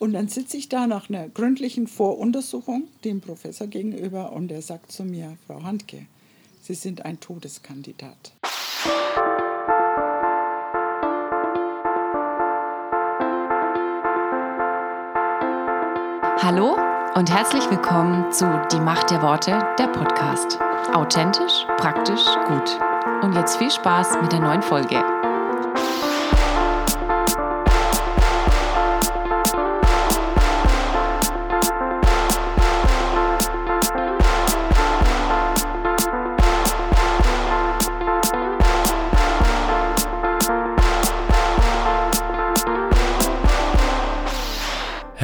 Und dann sitze ich da nach einer gründlichen Voruntersuchung dem Professor gegenüber und er sagt zu mir, Frau Handke, Sie sind ein Todeskandidat. Hallo und herzlich willkommen zu Die Macht der Worte, der Podcast. Authentisch, praktisch, gut. Und jetzt viel Spaß mit der neuen Folge.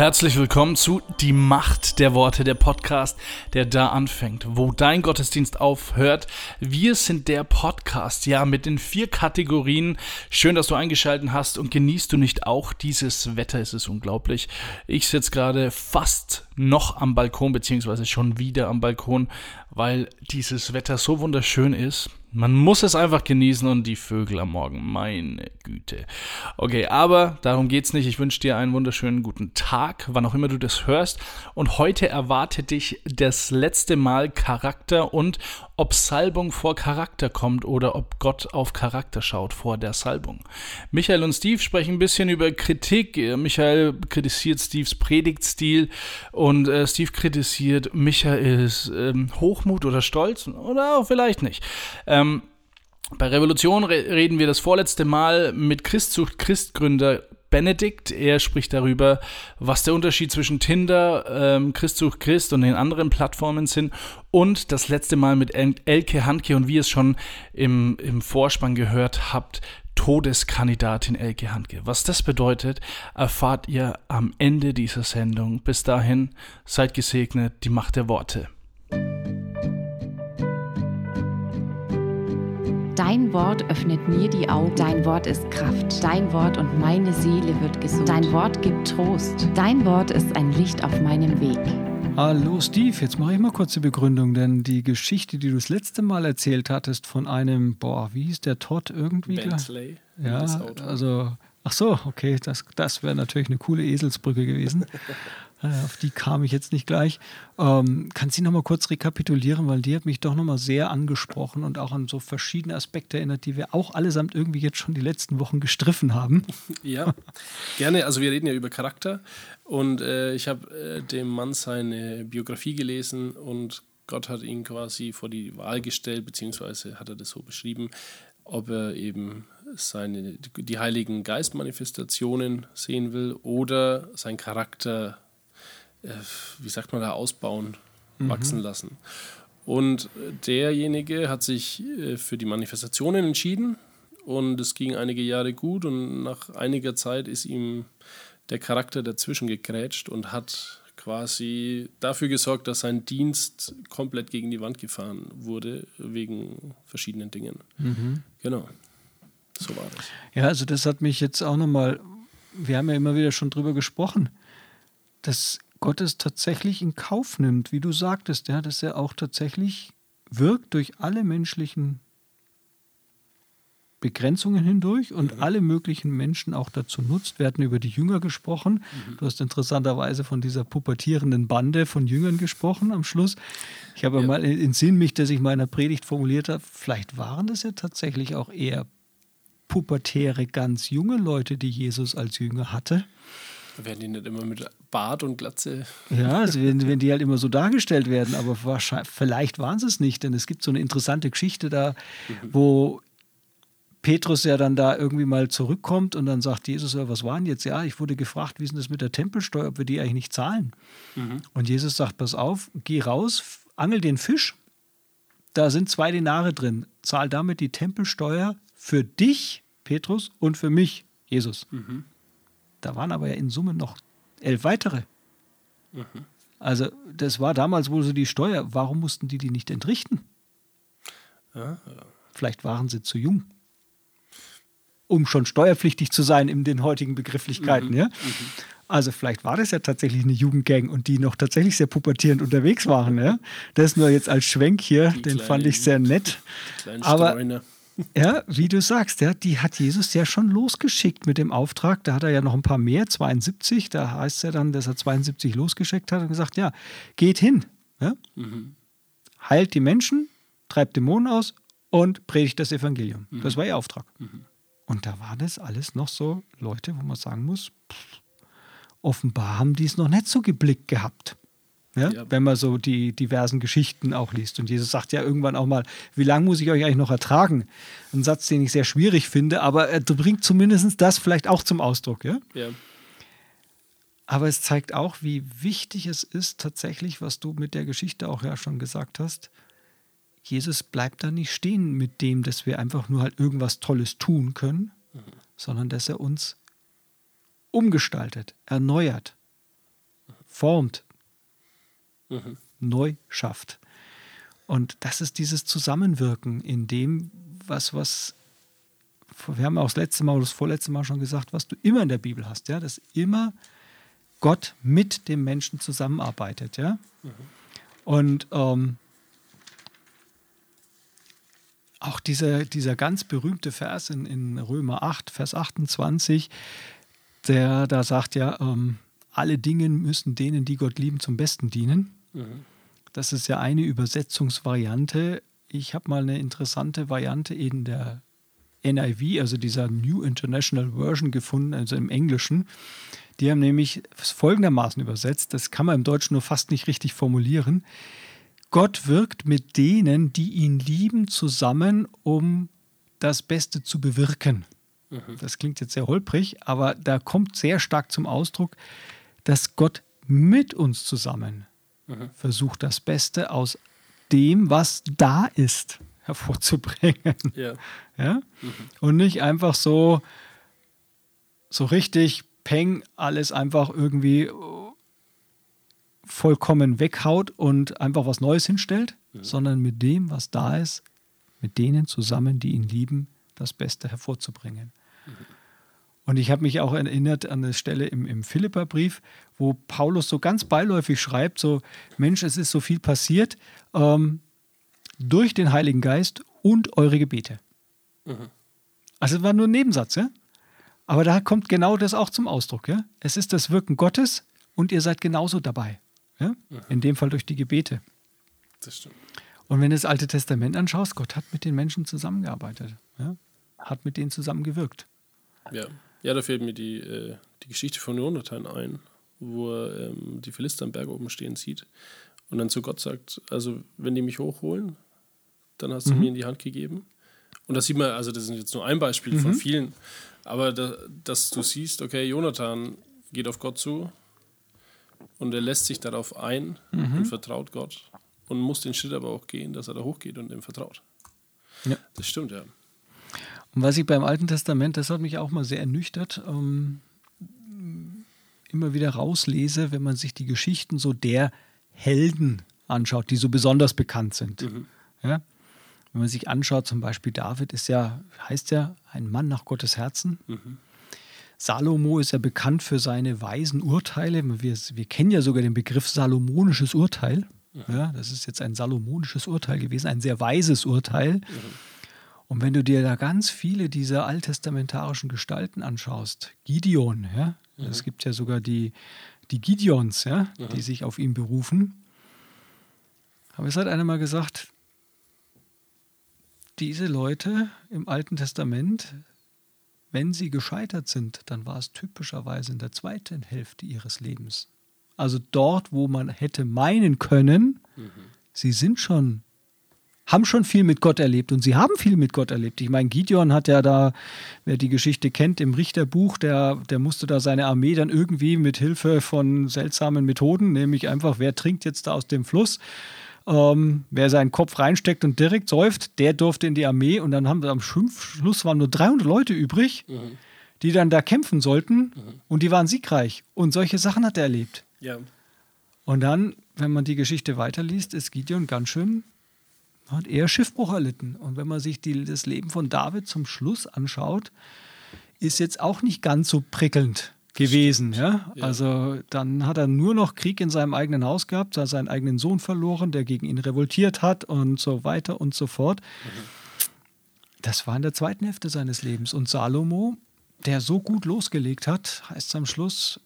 Herzlich willkommen zu Die Macht der Worte, der Podcast, der da anfängt, wo dein Gottesdienst aufhört. Wir sind der Podcast, ja, mit den vier Kategorien. Schön, dass du eingeschaltet hast und genießt du nicht auch dieses Wetter, es ist unglaublich. Ich sitze gerade fast noch am Balkon, beziehungsweise schon wieder am Balkon, weil dieses Wetter so wunderschön ist. Man muss es einfach genießen und die Vögel am Morgen, meine Güte. Okay, aber darum geht's nicht. Ich wünsche dir einen wunderschönen guten Tag, wann auch immer du das hörst. Und heute erwartet dich das letzte Mal Charakter und ob Salbung vor Charakter kommt oder ob Gott auf Charakter schaut vor der Salbung. Michael und Steve sprechen ein bisschen über Kritik. Michael kritisiert Steves Predigtstil und äh, Steve kritisiert Michaels ähm, Hochmut oder Stolz oder auch vielleicht nicht. Ähm, bei Revolution re reden wir das vorletzte Mal mit Christzucht Christgründer Benedikt. Er spricht darüber, was der Unterschied zwischen Tinder, ähm, Christsuch Christ und den anderen Plattformen sind. Und das letzte Mal mit Elke Handke und wie ihr es schon im, im Vorspann gehört habt, Todeskandidatin Elke Handke. Was das bedeutet, erfahrt ihr am Ende dieser Sendung. Bis dahin, seid gesegnet, die Macht der Worte. Dein Wort öffnet mir die Augen. Dein Wort ist Kraft. Dein Wort und meine Seele wird gesund. Dein Wort gibt Trost. Dein Wort ist ein Licht auf meinem Weg. Hallo Steve, jetzt mache ich mal kurz die Begründung, denn die Geschichte, die du das letzte Mal erzählt hattest von einem, boah, wie hieß der Todd irgendwie? Bentley. Ja, also, ach so, okay, das, das wäre natürlich eine coole Eselsbrücke gewesen. Äh, auf die kam ich jetzt nicht gleich. Ähm, kannst du noch mal kurz rekapitulieren, weil die hat mich doch noch mal sehr angesprochen und auch an so verschiedene Aspekte erinnert, die wir auch allesamt irgendwie jetzt schon die letzten Wochen gestriffen haben. Ja, gerne. Also wir reden ja über Charakter und äh, ich habe äh, dem Mann seine Biografie gelesen und Gott hat ihn quasi vor die Wahl gestellt, beziehungsweise hat er das so beschrieben, ob er eben seine, die Heiligen Geistmanifestationen sehen will oder sein Charakter wie sagt man da, ausbauen, mhm. wachsen lassen. Und derjenige hat sich äh, für die Manifestationen entschieden und es ging einige Jahre gut und nach einiger Zeit ist ihm der Charakter dazwischen gegrätscht und hat quasi dafür gesorgt, dass sein Dienst komplett gegen die Wand gefahren wurde, wegen verschiedenen Dingen. Mhm. Genau. So war das. Ja, also das hat mich jetzt auch nochmal, wir haben ja immer wieder schon drüber gesprochen, dass Gott es tatsächlich in Kauf nimmt, wie du sagtest, ja, dass er auch tatsächlich wirkt durch alle menschlichen Begrenzungen hindurch und mhm. alle möglichen Menschen auch dazu nutzt. Wir hatten über die Jünger gesprochen. Mhm. Du hast interessanterweise von dieser pubertierenden Bande von Jüngern gesprochen am Schluss. Ich habe ja. mal in Sinn mich, dass ich meiner Predigt formuliert habe, vielleicht waren das ja tatsächlich auch eher pubertäre, ganz junge Leute, die Jesus als Jünger hatte. Werden die nicht immer mit Bart und Glatze? Ja, also wenn, wenn die halt immer so dargestellt werden, aber wahrscheinlich, vielleicht waren sie es nicht, denn es gibt so eine interessante Geschichte da, mhm. wo Petrus ja dann da irgendwie mal zurückkommt und dann sagt Jesus, ja, was war denn jetzt? Ja, ich wurde gefragt, wie ist denn das mit der Tempelsteuer, ob wir die eigentlich nicht zahlen? Mhm. Und Jesus sagt, pass auf, geh raus, angel den Fisch, da sind zwei Denare drin, zahl damit die Tempelsteuer für dich, Petrus, und für mich, Jesus. Mhm. Da waren aber ja in Summe noch elf weitere. Mhm. Also das war damals wohl so die Steuer. Warum mussten die die nicht entrichten? Ja, ja. Vielleicht waren sie zu jung, um schon steuerpflichtig zu sein in den heutigen Begrifflichkeiten. Mhm. Ja? Mhm. Also vielleicht war das ja tatsächlich eine Jugendgang und die noch tatsächlich sehr pubertierend unterwegs waren. Ja? Das nur jetzt als Schwenk hier, die den fand ich sehr nett. Aber Streuner. Ja, wie du sagst, ja, die hat Jesus ja schon losgeschickt mit dem Auftrag. Da hat er ja noch ein paar mehr, 72. Da heißt es ja dann, dass er 72 losgeschickt hat und gesagt: Ja, geht hin. Ja? Mhm. Heilt die Menschen, treibt Dämonen aus und predigt das Evangelium. Mhm. Das war ihr Auftrag. Mhm. Und da war das alles noch so Leute, wo man sagen muss, pff, offenbar haben die es noch nicht so geblickt gehabt. Ja? ja? Wenn man so die diversen Geschichten auch liest. Und Jesus sagt ja irgendwann auch mal, wie lange muss ich euch eigentlich noch ertragen? Ein Satz, den ich sehr schwierig finde, aber er bringt zumindest das vielleicht auch zum Ausdruck. Ja? ja. Aber es zeigt auch, wie wichtig es ist, tatsächlich, was du mit der Geschichte auch ja schon gesagt hast. Jesus bleibt da nicht stehen mit dem, dass wir einfach nur halt irgendwas Tolles tun können, mhm. sondern dass er uns umgestaltet, erneuert, formt, mhm. neu schafft. Und das ist dieses Zusammenwirken in dem, was, was, wir haben auch das letzte Mal oder das vorletzte Mal schon gesagt, was du immer in der Bibel hast, ja, dass immer Gott mit dem Menschen zusammenarbeitet, ja. Mhm. Und ähm, auch dieser, dieser ganz berühmte Vers in, in Römer 8, Vers 28, der da sagt ja, ähm, alle Dinge müssen denen, die Gott lieben, zum Besten dienen. Mhm. Das ist ja eine Übersetzungsvariante. Ich habe mal eine interessante Variante in der NIV, also dieser New International Version gefunden, also im Englischen. Die haben nämlich folgendermaßen übersetzt, das kann man im Deutschen nur fast nicht richtig formulieren. Gott wirkt mit denen, die ihn lieben, zusammen, um das Beste zu bewirken. Mhm. Das klingt jetzt sehr holprig, aber da kommt sehr stark zum Ausdruck, dass Gott mit uns zusammen mhm. versucht, das Beste aus dem, was da ist, hervorzubringen. Ja. ja? Mhm. Und nicht einfach so, so richtig peng alles einfach irgendwie vollkommen weghaut und einfach was Neues hinstellt, mhm. sondern mit dem, was da ist, mit denen zusammen, die ihn lieben, das Beste hervorzubringen. Mhm. Und ich habe mich auch erinnert an eine Stelle im, im Philipperbrief, wo Paulus so ganz beiläufig schreibt: so, Mensch, es ist so viel passiert ähm, durch den Heiligen Geist und eure Gebete. Mhm. Also es war nur ein Nebensatz, ja? Aber da kommt genau das auch zum Ausdruck, ja? Es ist das Wirken Gottes und ihr seid genauso dabei. Ja? Mhm. In dem Fall durch die Gebete. Das stimmt. Und wenn du das Alte Testament anschaust, Gott hat mit den Menschen zusammengearbeitet, ja? hat mit denen zusammengewirkt. Ja. Ja, da fällt mir die, äh, die Geschichte von Jonathan ein, wo er ähm, die Philister am Berg oben stehen sieht und dann zu Gott sagt, also wenn die mich hochholen, dann hast du mhm. mir in die Hand gegeben. Und das sieht man, also das ist jetzt nur ein Beispiel mhm. von vielen, aber da, dass du siehst, okay, Jonathan geht auf Gott zu und er lässt sich darauf ein mhm. und vertraut Gott und muss den Schritt aber auch gehen, dass er da hochgeht und ihm vertraut. Ja. Das stimmt, ja. Und was ich beim Alten Testament, das hat mich auch mal sehr ernüchtert, ähm, immer wieder rauslese, wenn man sich die Geschichten so der Helden anschaut, die so besonders bekannt sind. Mhm. Ja? Wenn man sich anschaut, zum Beispiel David ist ja, heißt ja, ein Mann nach Gottes Herzen. Mhm. Salomo ist ja bekannt für seine weisen Urteile. Wir, wir kennen ja sogar den Begriff salomonisches Urteil. Mhm. Ja, das ist jetzt ein salomonisches Urteil gewesen, ein sehr weises Urteil. Mhm. Und wenn du dir da ganz viele dieser alttestamentarischen Gestalten anschaust, Gideon, ja, mhm. es gibt ja sogar die, die Gideons, ja, mhm. die sich auf ihn berufen. Aber es hat einer mal gesagt, diese Leute im Alten Testament, wenn sie gescheitert sind, dann war es typischerweise in der zweiten Hälfte ihres Lebens. Also dort, wo man hätte meinen können, mhm. sie sind schon haben schon viel mit Gott erlebt und sie haben viel mit Gott erlebt. Ich meine, Gideon hat ja da, wer die Geschichte kennt, im Richterbuch, der, der musste da seine Armee dann irgendwie mit Hilfe von seltsamen Methoden, nämlich einfach, wer trinkt jetzt da aus dem Fluss, ähm, wer seinen Kopf reinsteckt und direkt säuft, der durfte in die Armee und dann haben wir am Schluss waren nur 300 Leute übrig, mhm. die dann da kämpfen sollten mhm. und die waren siegreich. Und solche Sachen hat er erlebt. Ja. Und dann, wenn man die Geschichte weiterliest, ist Gideon ganz schön hat eher Schiffbruch erlitten. Und wenn man sich die, das Leben von David zum Schluss anschaut, ist jetzt auch nicht ganz so prickelnd gewesen. Ja? ja? Also dann hat er nur noch Krieg in seinem eigenen Haus gehabt, hat seinen eigenen Sohn verloren, der gegen ihn revoltiert hat und so weiter und so fort. Mhm. Das war in der zweiten Hälfte seines Lebens. Und Salomo, der so gut losgelegt hat, heißt es am Schluss,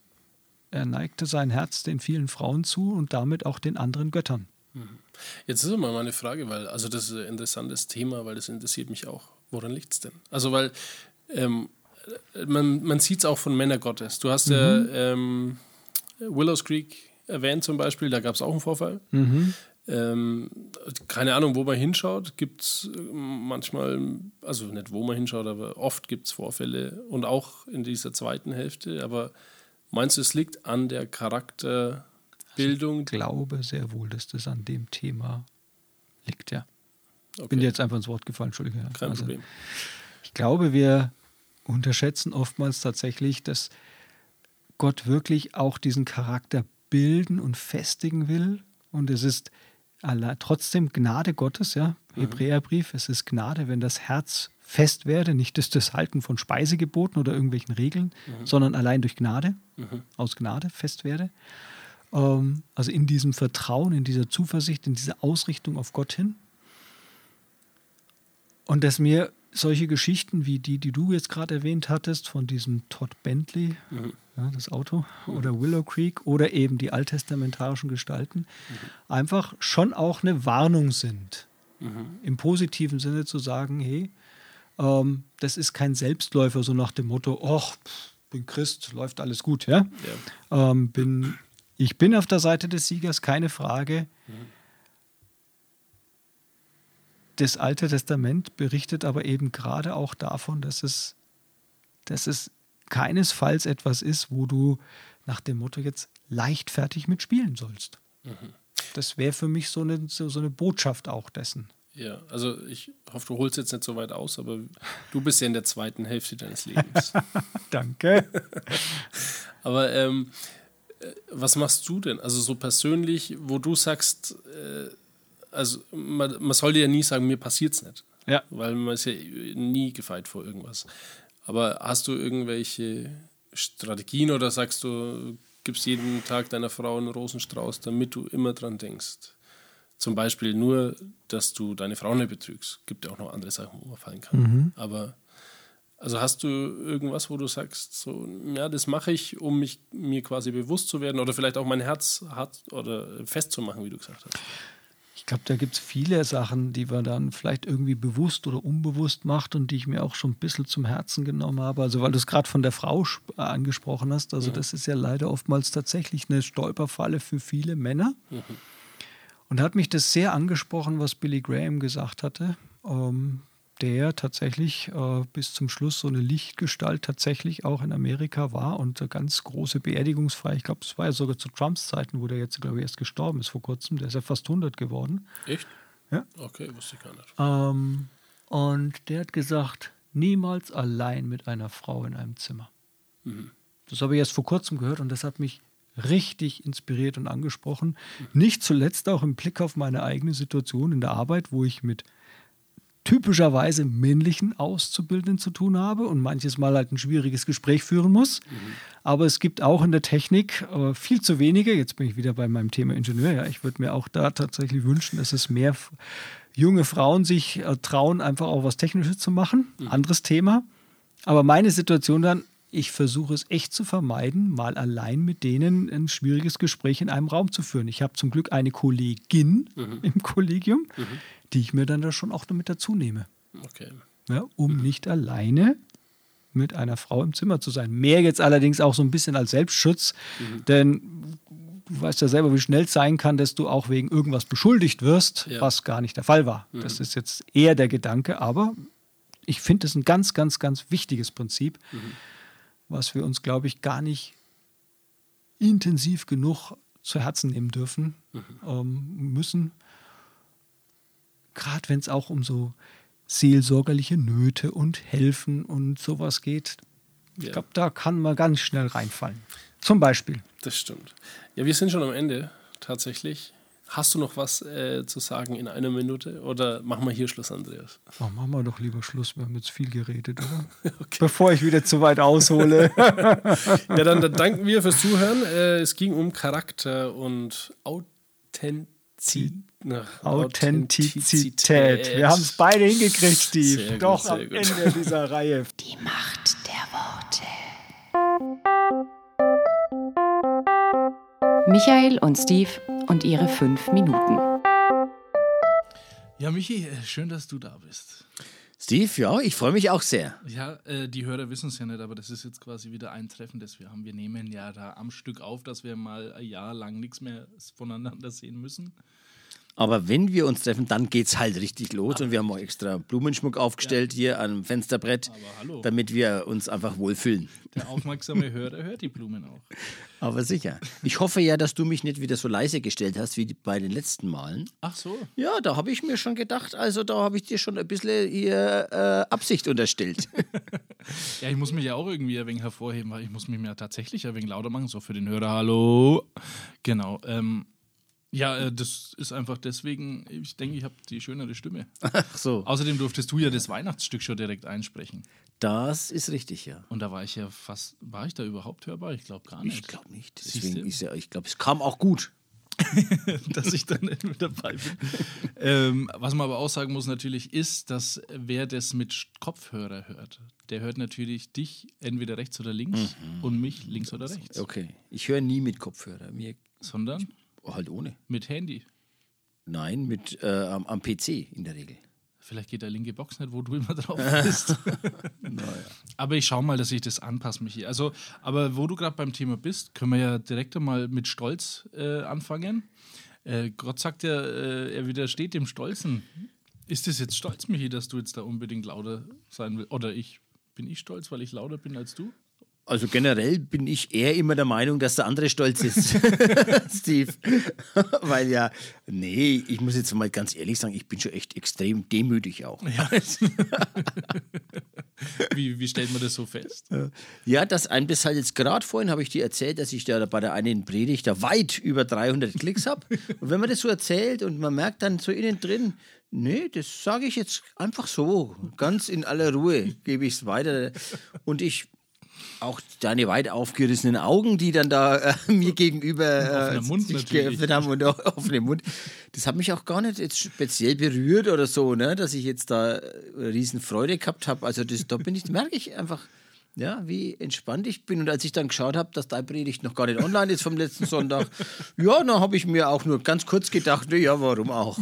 er neigte sein Herz den vielen Frauen zu und damit auch den anderen Göttern. Jetzt ist immer meine Frage, weil, also das ist ein interessantes Thema, weil das interessiert mich auch. Woran liegt es denn? Also, weil ähm, man, man sieht es auch von Männer Gottes. Du hast ja ähm, Willows Creek erwähnt zum Beispiel, da gab es auch einen Vorfall. Ähm, keine Ahnung, wo man hinschaut, gibt es manchmal, also nicht wo man hinschaut, aber oft gibt es Vorfälle und auch in dieser zweiten Hälfte. Aber meinst du, es liegt an der Charakterbildung? Ich glaube sehr wohl, dass das an dem Thema liegt, ja. Okay, Bin dir jetzt einfach ins Wort gefallen, Entschuldige. ja. kein Also, Problem. Ich glaube, wir unterschätzen oftmals tatsächlich, dass Gott wirklich auch diesen Charakter bilden und festigen will. Und es ist trotzdem Gnade Gottes, ja. Hebräerbrief, es ist Gnade, wenn das Herz fest werde, nicht durch das Halten von Speisegeboten oder irgendwelchen Regeln, sondern allein durch Gnade, aus Gnade fest werde. Ähm, also in diesem Vertrauen, in dieser Zuversicht, in dieser Ausrichtung auf Gott hin. Und dass mir solche Geschichten wie die, die du jetzt gerade erwähnt hattest, von diesem Todd Bentley, ja, das Auto, oder Willow Creek oder eben die alttestamentarischen Gestalten, einfach schon auch eine Warnung sind. Im positiven Sinne zu sagen, hey, ähm, das ist kein Selbstläufer, so nach dem Motto, ach, bin Christ, läuft alles gut, ja. Ähm, bin, ich bin auf der Seite des Siegers, keine Frage. Das Alte Testament berichtet aber eben gerade auch davon, dass es, dass es keinesfalls etwas ist, wo du nach dem Motto jetzt leichtfertig mitspielen sollst. Das wäre für mich so eine, so, so eine Botschaft auch dessen. Ja, also ich hoffe, du holst jetzt nicht so weit aus, aber du bist ja in der zweiten Hälfte deines Lebens. Danke. aber ähm, äh, was machst du denn? Also so persönlich, wo du sagst, äh, also man, man sollte ja nie sagen, mir passiert's nicht. Ja. Weil man ist ja nie gefeit vor irgendwas. Aber hast du irgendwelche Strategien oder sagst du, gibst jeden Tag deiner Frau einen Rosenstrauß, damit du immer dran denkst? Zum Beispiel nur, dass du deine Frau nicht betrügst. Gibt ja auch noch andere Sachen, wo man fallen kann. Aber also hast du irgendwas, wo du sagst, so, ja, das mache ich, um mich mir quasi bewusst zu werden oder vielleicht auch mein Herz hart oder festzumachen, wie du gesagt hast. Ich glaube, da gibt es viele Sachen, die man dann vielleicht irgendwie bewusst oder unbewusst macht und die ich mir auch schon ein bisschen zum Herzen genommen habe. Also weil du es gerade von der Frau äh, angesprochen hast, also das ist ja leider oftmals tatsächlich eine Stolperfalle für viele Männer. Und da hat mich das sehr angesprochen, was Billy Graham gesagt hatte, ähm, der tatsächlich äh, bis zum Schluss so eine Lichtgestalt tatsächlich auch in Amerika war und eine ganz große Beerdigungsfeier. Ich glaube, es war ja sogar zu Trumps Zeiten, wo der jetzt, glaube ich, erst gestorben ist vor kurzem. Der ist ja fast 100 geworden. Echt? Ja. Okay, wusste ich gar nicht. Ähm, und der hat gesagt, niemals allein mit einer Frau in einem Zimmer. Das habe ich erst vor kurzem gehört und das hat mich richtig inspiriert und angesprochen. Nicht zuletzt auch im Blick auf meine eigene Situation in der Arbeit, wo ich mit typischerweise männlichen Auszubildenden zu tun habe und manches Mal halt ein schwieriges Gespräch führen muss. Aber es gibt auch in der Technik äh, viel zu wenige. Jetzt bin ich wieder bei meinem Thema Ingenieur. Ja, ich würde mir auch da tatsächlich wünschen, dass es mehr junge Frauen sich äh, trauen, einfach auch was Technisches zu machen. Anderes Thema. Aber meine Situation dann, ich versuche es echt zu vermeiden, mal allein mit denen ein schwieriges Gespräch in einem Raum zu führen. Ich habe zum Glück eine Kollegin im Kollegium, die ich mir dann da schon auch damit dazu nehme, Okay. ja, um nicht alleine mit einer Frau im Zimmer zu sein. Mehr jetzt allerdings auch so ein bisschen als Selbstschutz, denn du weißt ja selber, wie schnell es sein kann, dass du auch wegen irgendwas beschuldigt wirst, Ja. was gar nicht der Fall war. Das ist jetzt eher der Gedanke, aber ich finde es ein ganz, ganz, ganz wichtiges Prinzip, was wir uns, glaube ich, gar nicht intensiv genug zu Herzen nehmen dürfen, ähm, müssen. Gerade wenn es auch um so seelsorgerliche Nöte und Helfen und sowas geht. Ich Ja. glaube, da kann man ganz schnell reinfallen. Zum Beispiel. Das stimmt. Ja, wir sind schon am Ende tatsächlich. Hast du noch was äh, zu sagen in einer Minute oder machen wir hier Schluss, Andreas? Oh, machen wir doch lieber Schluss. Wir haben jetzt viel geredet, oder? Bevor ich wieder zu weit aushole. Ja, dann, dann danken wir fürs Zuhören. Äh, es ging um Charakter und Nach Authentizität. Wir haben es beide hingekriegt, Steve. Sehr gut, Doch sehr am gut. Ende dieser Reihe. Die Macht der Worte. Michael und Steve und ihre fünf Minuten. Ja, Michi, äh, schön, dass du da bist. Steve, ja, ich freue mich auch sehr. Ja, äh, die Hörer wissen es ja nicht, aber das ist jetzt quasi wieder ein Treffen, das wir haben. Wir nehmen ja da am Stück auf, dass wir mal ein Jahr lang nichts mehr voneinander sehen müssen. Aber wenn wir uns treffen, dann geht's halt richtig los und wir haben auch extra Blumenschmuck aufgestellt hier am Fensterbrett, Aber damit wir uns einfach wohlfühlen. Der aufmerksame Hörer hört die Blumen auch. Aber sicher. Ich hoffe ja, dass du mich nicht wieder so leise gestellt hast wie bei den letzten Malen. Ach so. Ja, da habe ich mir schon gedacht, also da habe ich dir schon ein bisschen hier äh, Absicht unterstellt. Ja, ich muss mich ja auch irgendwie ein wenig hervorheben, weil ich muss mich ja tatsächlich ein wenig lauter machen, so für den Hörer, hallo. Genau. Ähm, ja, äh, das ist einfach deswegen, ich denke, ich habe die schönere Stimme. Ach so. Außerdem durftest du ja das Weihnachtsstück schon direkt einsprechen. Das ist richtig, ja. Und da war ich ja fast, war ich da überhaupt hörbar? Ich glaube gar nicht. Ich glaube nicht. Deswegen ist ja, ich glaube, es kam auch gut. dass ich da nicht mit dabei bin. ähm, was man aber auch sagen muss natürlich ist, dass wer das mit Kopfhörer hört, der hört natürlich dich entweder rechts oder links und mich links oder rechts. Okay. Ich höre nie mit Kopfhörer. Mir Sondern halt ohne. mit Handy. Nein, mit äh, am, am PC in der Regel. Vielleicht geht der linke Box nicht, wo du immer drauf bist. Aber ich schaue mal, dass ich das anpasse, Michi. Also, aber wo du gerade beim Thema bist, können wir ja direkt einmal mit Stolz äh, anfangen. Äh, Gott sagt ja, äh, er widersteht dem Stolzen. Ist das jetzt stolz, Michi, dass du jetzt da unbedingt lauter sein willst? Oder ich? Bin ich stolz, weil ich lauter bin als du? Also generell bin ich eher immer der Meinung, dass der andere stolz ist, Steve. Weil ja, nee, ich muss jetzt mal ganz ehrlich sagen, ich bin schon echt extrem demütig auch. Wie, wie stellt man das so fest? Ja, das ein bis halt jetzt gerade vorhin habe ich dir erzählt, dass ich da bei der einen Predigt da weit über 300 Klicks habe. Und wenn man das so erzählt und man merkt dann so innen drin, nee, das sage ich jetzt einfach so, ganz in aller Ruhe gebe ich es weiter. Und ich auch deine weit aufgerissenen Augen, die dann da äh, mir gegenüber äh, Mund sich geöffnet haben und auch offenen Mund. Das hat mich auch gar nicht jetzt speziell berührt oder so, ne, dass ich jetzt da äh, riesen Freude gehabt habe. Also das, da bin ich, merke ich einfach, ja, wie entspannt ich bin. Und als ich dann geschaut habe, dass deine Predigt noch gar nicht online ist vom letzten Sonntag, ja, dann habe ich mir auch nur ganz kurz gedacht, ja, warum auch?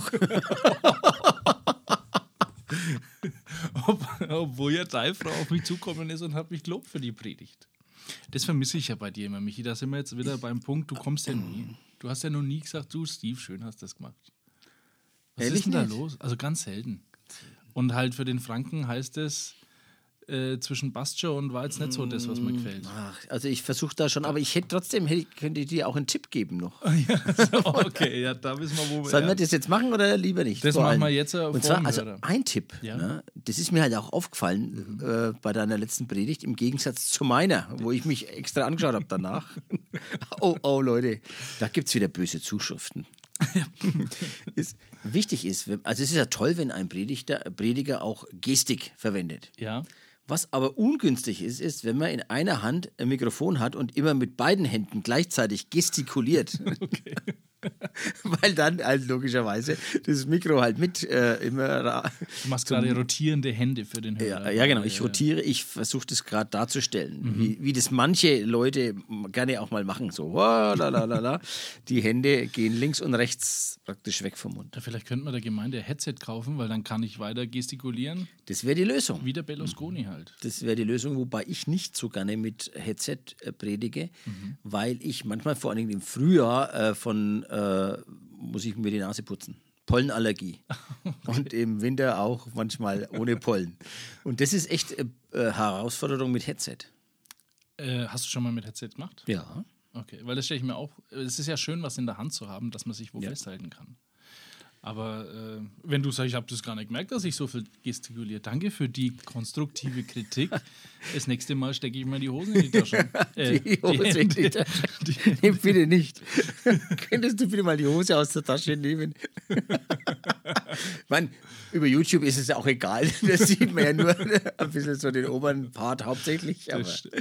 Ob, obwohl ja deine Frau auf mich zukommen ist und hat mich gelobt für die Predigt. Das vermisse ich ja bei dir immer, Michi. Da sind wir jetzt wieder beim Punkt, du kommst ja nie. Du hast ja noch nie gesagt, du, Steve, schön hast das gemacht. Was Ehrlich ist denn da nicht? los? Also ganz selten. Und halt für den Franken heißt es, äh, zwischen Bastia und war jetzt nicht so das, was mir gefällt. Ach, also ich versuche da schon, aber ich hätte trotzdem, hätte, könnte ich dir auch einen Tipp geben noch. okay, ja, da wissen wir, wo wir Sollen wir ja. das jetzt machen oder lieber nicht? Das machen wir jetzt, äh, Und zwar, also Hörer. ein Tipp, Ja. Mhm. ne, das ist mir halt auch aufgefallen äh, bei deiner letzten Predigt, im Gegensatz zu meiner, wo ich mich extra angeschaut habe danach. oh, oh, Leute, da gibt es wieder böse Zuschriften. ist, wichtig ist, also es ist ja toll, wenn ein Prediger auch Gestik verwendet. Ja. Was aber ungünstig ist, ist, wenn man in einer Hand ein Mikrofon hat und immer mit beiden Händen gleichzeitig gestikuliert. Weil dann halt logischerweise das Mikro halt mit äh, immer. Du machst gerade rotierende Hände für den Hörer. Ja, ja, genau. Ich rotiere, ich versuche das gerade darzustellen, wie, wie das manche Leute gerne auch mal machen. So, la, la, la, la. die Hände gehen links und rechts praktisch weg vom Mund. Ja, Vielleicht könnte man der Gemeinde ein Headset kaufen, weil dann kann ich weiter gestikulieren, Das wäre die Lösung. wie der Berlusconi halt. Das wäre die Lösung, wobei ich nicht so gerne mit Headset äh, predige, weil ich manchmal vor allen Dingen im Frühjahr äh, von, äh, muss ich mir die Nase putzen. Pollenallergie. Und im Winter auch manchmal ohne Pollen. Und das ist echt äh, äh, Herausforderung mit Headset. Äh, hast du schon mal mit Headset gemacht? Ja. Okay, weil das stelle ich mir auch. Es ist ja schön, was in der Hand zu haben, dass man sich wo Ja. festhalten kann. Aber äh, wenn du sagst, ich habe das gar nicht gemerkt, dass ich so viel gestikuliere. Danke für die konstruktive Kritik. Das nächste Mal stecke ich mir die Hosen in die Tasche. Äh, Die Hose in die. Tasche. Die, Nee, bitte nicht. Könntest du bitte mal die Hose aus der Tasche nehmen? Man, über YouTube ist es ja auch egal. Da sieht man ja nur ein bisschen so den oberen Part hauptsächlich. Aber, stimmt.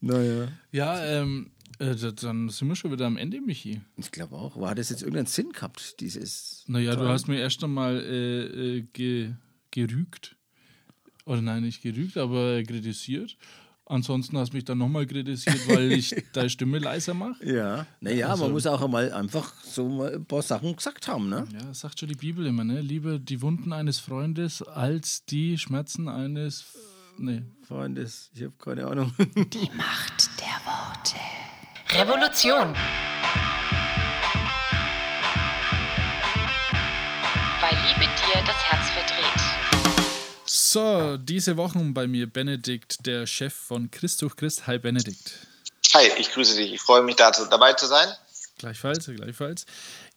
naja. Ja, ähm, Äh, da- dann sind wir schon wieder am Ende, Michi. Ich glaube auch. Aber hat das jetzt irgendeinen Sinn gehabt, dieses. Naja, du hast mir erst einmal äh, äh, ge, gerügt. Oder nein, nicht gerügt, aber kritisiert. Ansonsten hast du mich dann nochmal kritisiert, weil ich deine Stimme leiser mache. Ja. Naja, man muss auch einmal einfach so mal ein paar Sachen gesagt haben, ne? Ja, das sagt schon die Bibel immer, ne? Lieber die Wunden eines Freundes als die Schmerzen eines. Nee. Freundes, ich habe keine Ahnung. Die Macht der Worte. Revolution. Weil Liebe dir das Herz verdreht. So, diese Woche bei mir Benedikt, der Chef von Christ durch Christ. Hi Benedikt. Hi, ich grüße dich. Ich freue mich, da dabei zu sein. Gleichfalls, gleichfalls.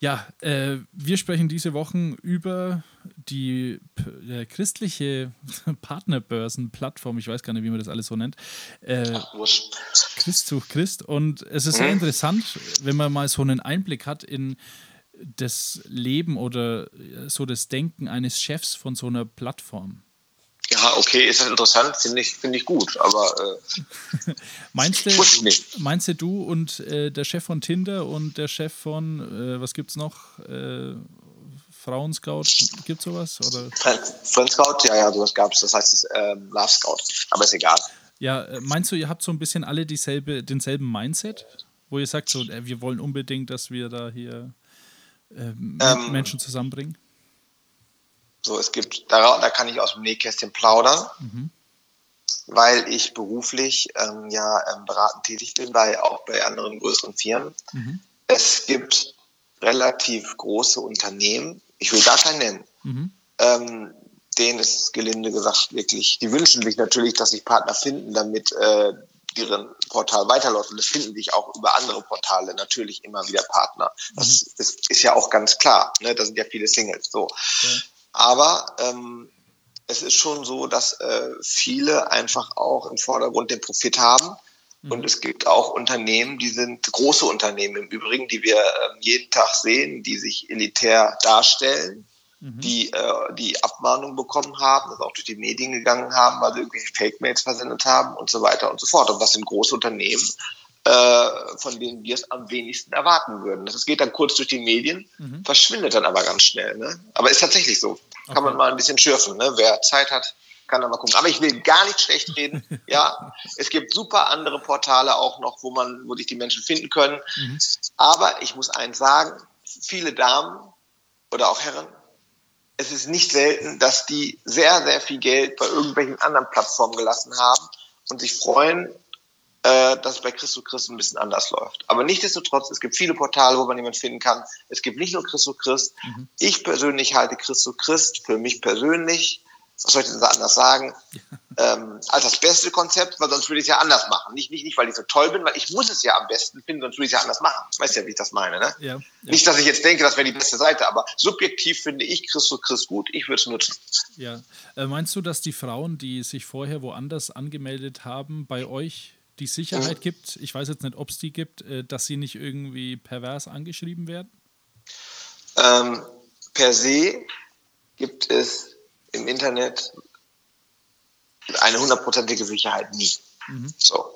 Ja, äh, wir sprechen diese Woche über die äh, christliche Partnerbörsenplattform. Ich weiß gar nicht, wie man das alles so nennt. Äh, Wurscht. Christ durch Christ. Und es ist sehr interessant, wenn man mal so einen Einblick hat in das Leben oder äh, so das Denken eines Chefs von so einer Plattform. Ja, okay, ist das interessant, finde ich, finde ich gut, aber äh, Meinst du, ich nicht. meinst du, du und äh, der Chef von Tinder und der Chef von, äh, was gibt's noch? Äh, Frauenscout, gibt's sowas? Oder? Friend, Scout, ja, ja, sowas gab es, das heißt es ähm, Love Scout, aber ist egal. Ja, äh, meinst du, ihr habt so ein bisschen alle dieselbe, denselben Mindset? Wo ihr sagt, so, äh, wir wollen unbedingt, dass wir da hier äh, Ähm. Menschen zusammenbringen? So, es gibt, da, da kann ich aus dem Nähkästchen plaudern, weil ich beruflich ähm, ja ähm, beratend tätig bin, bei, auch bei anderen größeren Firmen. Es gibt relativ große Unternehmen, ich will gar keinen nennen, ähm, denen ist gelinde gesagt wirklich, die wünschen sich natürlich, dass sich Partner finden, damit äh, deren Portal weiterläuft. Und es finden sich auch über andere Portale natürlich immer wieder Partner. Das ist, ist ja auch ganz klar. Ne? Da sind ja viele Singles. So. Aber ähm, es ist schon so, dass äh, viele einfach auch im Vordergrund den Profit haben. Und es gibt auch Unternehmen, die sind große Unternehmen im Übrigen, die wir ähm, jeden Tag sehen, die sich elitär darstellen, die äh, die Abmahnung bekommen haben, das auch durch die Medien gegangen haben, weil sie irgendwelche Fake-Mails versendet haben und so weiter und so fort. Und das sind große Unternehmen, äh, von denen wir es am wenigsten erwarten würden. Das geht dann kurz durch die Medien, verschwindet dann aber ganz schnell. Ne? Aber ist tatsächlich so. Kann man mal ein bisschen schürfen. Ne? Wer Zeit hat, kann da mal gucken. Aber ich will gar nicht schlecht reden. ja, es gibt super andere Portale auch noch, wo man, wo sich die Menschen finden können. Aber ich muss eins sagen: Viele Damen oder auch Herren, es ist nicht selten, dass die sehr, sehr viel Geld bei irgendwelchen anderen Plattformen gelassen haben und sich freuen, äh, dass es bei Christo Christ ein bisschen anders läuft. Aber nichtsdestotrotz, es gibt viele Portale, wo man jemanden finden kann. Es gibt nicht nur Christo Christ. Ich persönlich halte Christo Christ für mich persönlich, was soll ich denn da anders sagen, ähm, als das beste Konzept, weil sonst würde ich es ja anders machen. Nicht, nicht, nicht, weil ich so toll bin, weil ich muss es ja am besten finden, sonst würde ich es ja anders machen. Weißt ja, wie ich das meine, ne? Ja, ja. Nicht, dass ich jetzt denke, das wäre die beste Seite, aber subjektiv finde ich Christo Christ gut. Ich würde es nutzen. Ja. Äh, meinst du, dass die Frauen, die sich vorher woanders angemeldet haben, bei euch die Sicherheit gibt? Ich weiß jetzt nicht, ob es die gibt, äh, dass sie nicht irgendwie pervers angeschrieben werden? Ähm, per se gibt es im Internet eine hundertprozentige Sicherheit nie. So.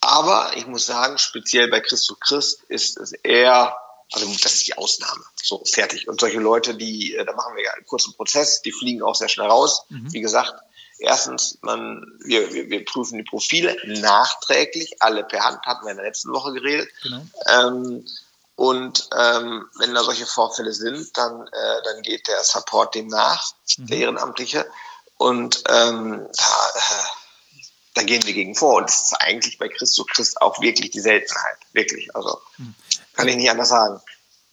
Aber ich muss sagen, speziell bei Christo Christ ist es eher, also das ist die Ausnahme. So, fertig. Und solche Leute, die, äh, da machen wir ja einen kurzen Prozess, die fliegen auch sehr schnell raus. Wie gesagt, erstens, man, wir, wir, wir prüfen die Profile nachträglich, alle per Hand, hatten wir in der letzten Woche geredet. Genau. Ähm, und ähm, wenn da solche Vorfälle sind, dann, äh, dann geht der Support dem nach, der Ehrenamtliche. Und ähm, da, äh, da gehen wir gegen vor. Und das ist eigentlich bei Christo Christ auch wirklich die Seltenheit. Wirklich. Also kann ich nicht anders sagen.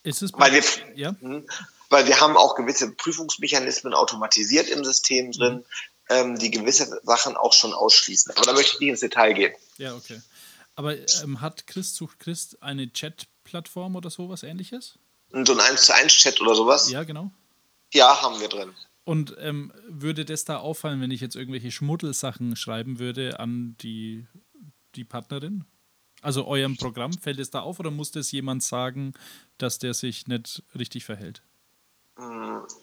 Ist es Weil wir, ja? Mhm. weil wir haben auch gewisse Prüfungsmechanismen automatisiert im System drin, ähm, die gewisse Sachen auch schon ausschließen. Aber da möchte ich nicht ins Detail gehen. Ja, okay. Aber ähm, hat Christ sucht Christ eine Chat-Plattform oder sowas ähnliches? So ein 1 zu 1 Chat oder sowas? Ja, genau. ja haben wir drin. Und ähm, würde das da auffallen, wenn ich jetzt irgendwelche Schmuddelsachen schreiben würde an die, die Partnerin? Also eurem Programm, fällt es da auf oder muss das jemand sagen, dass der sich nicht richtig verhält?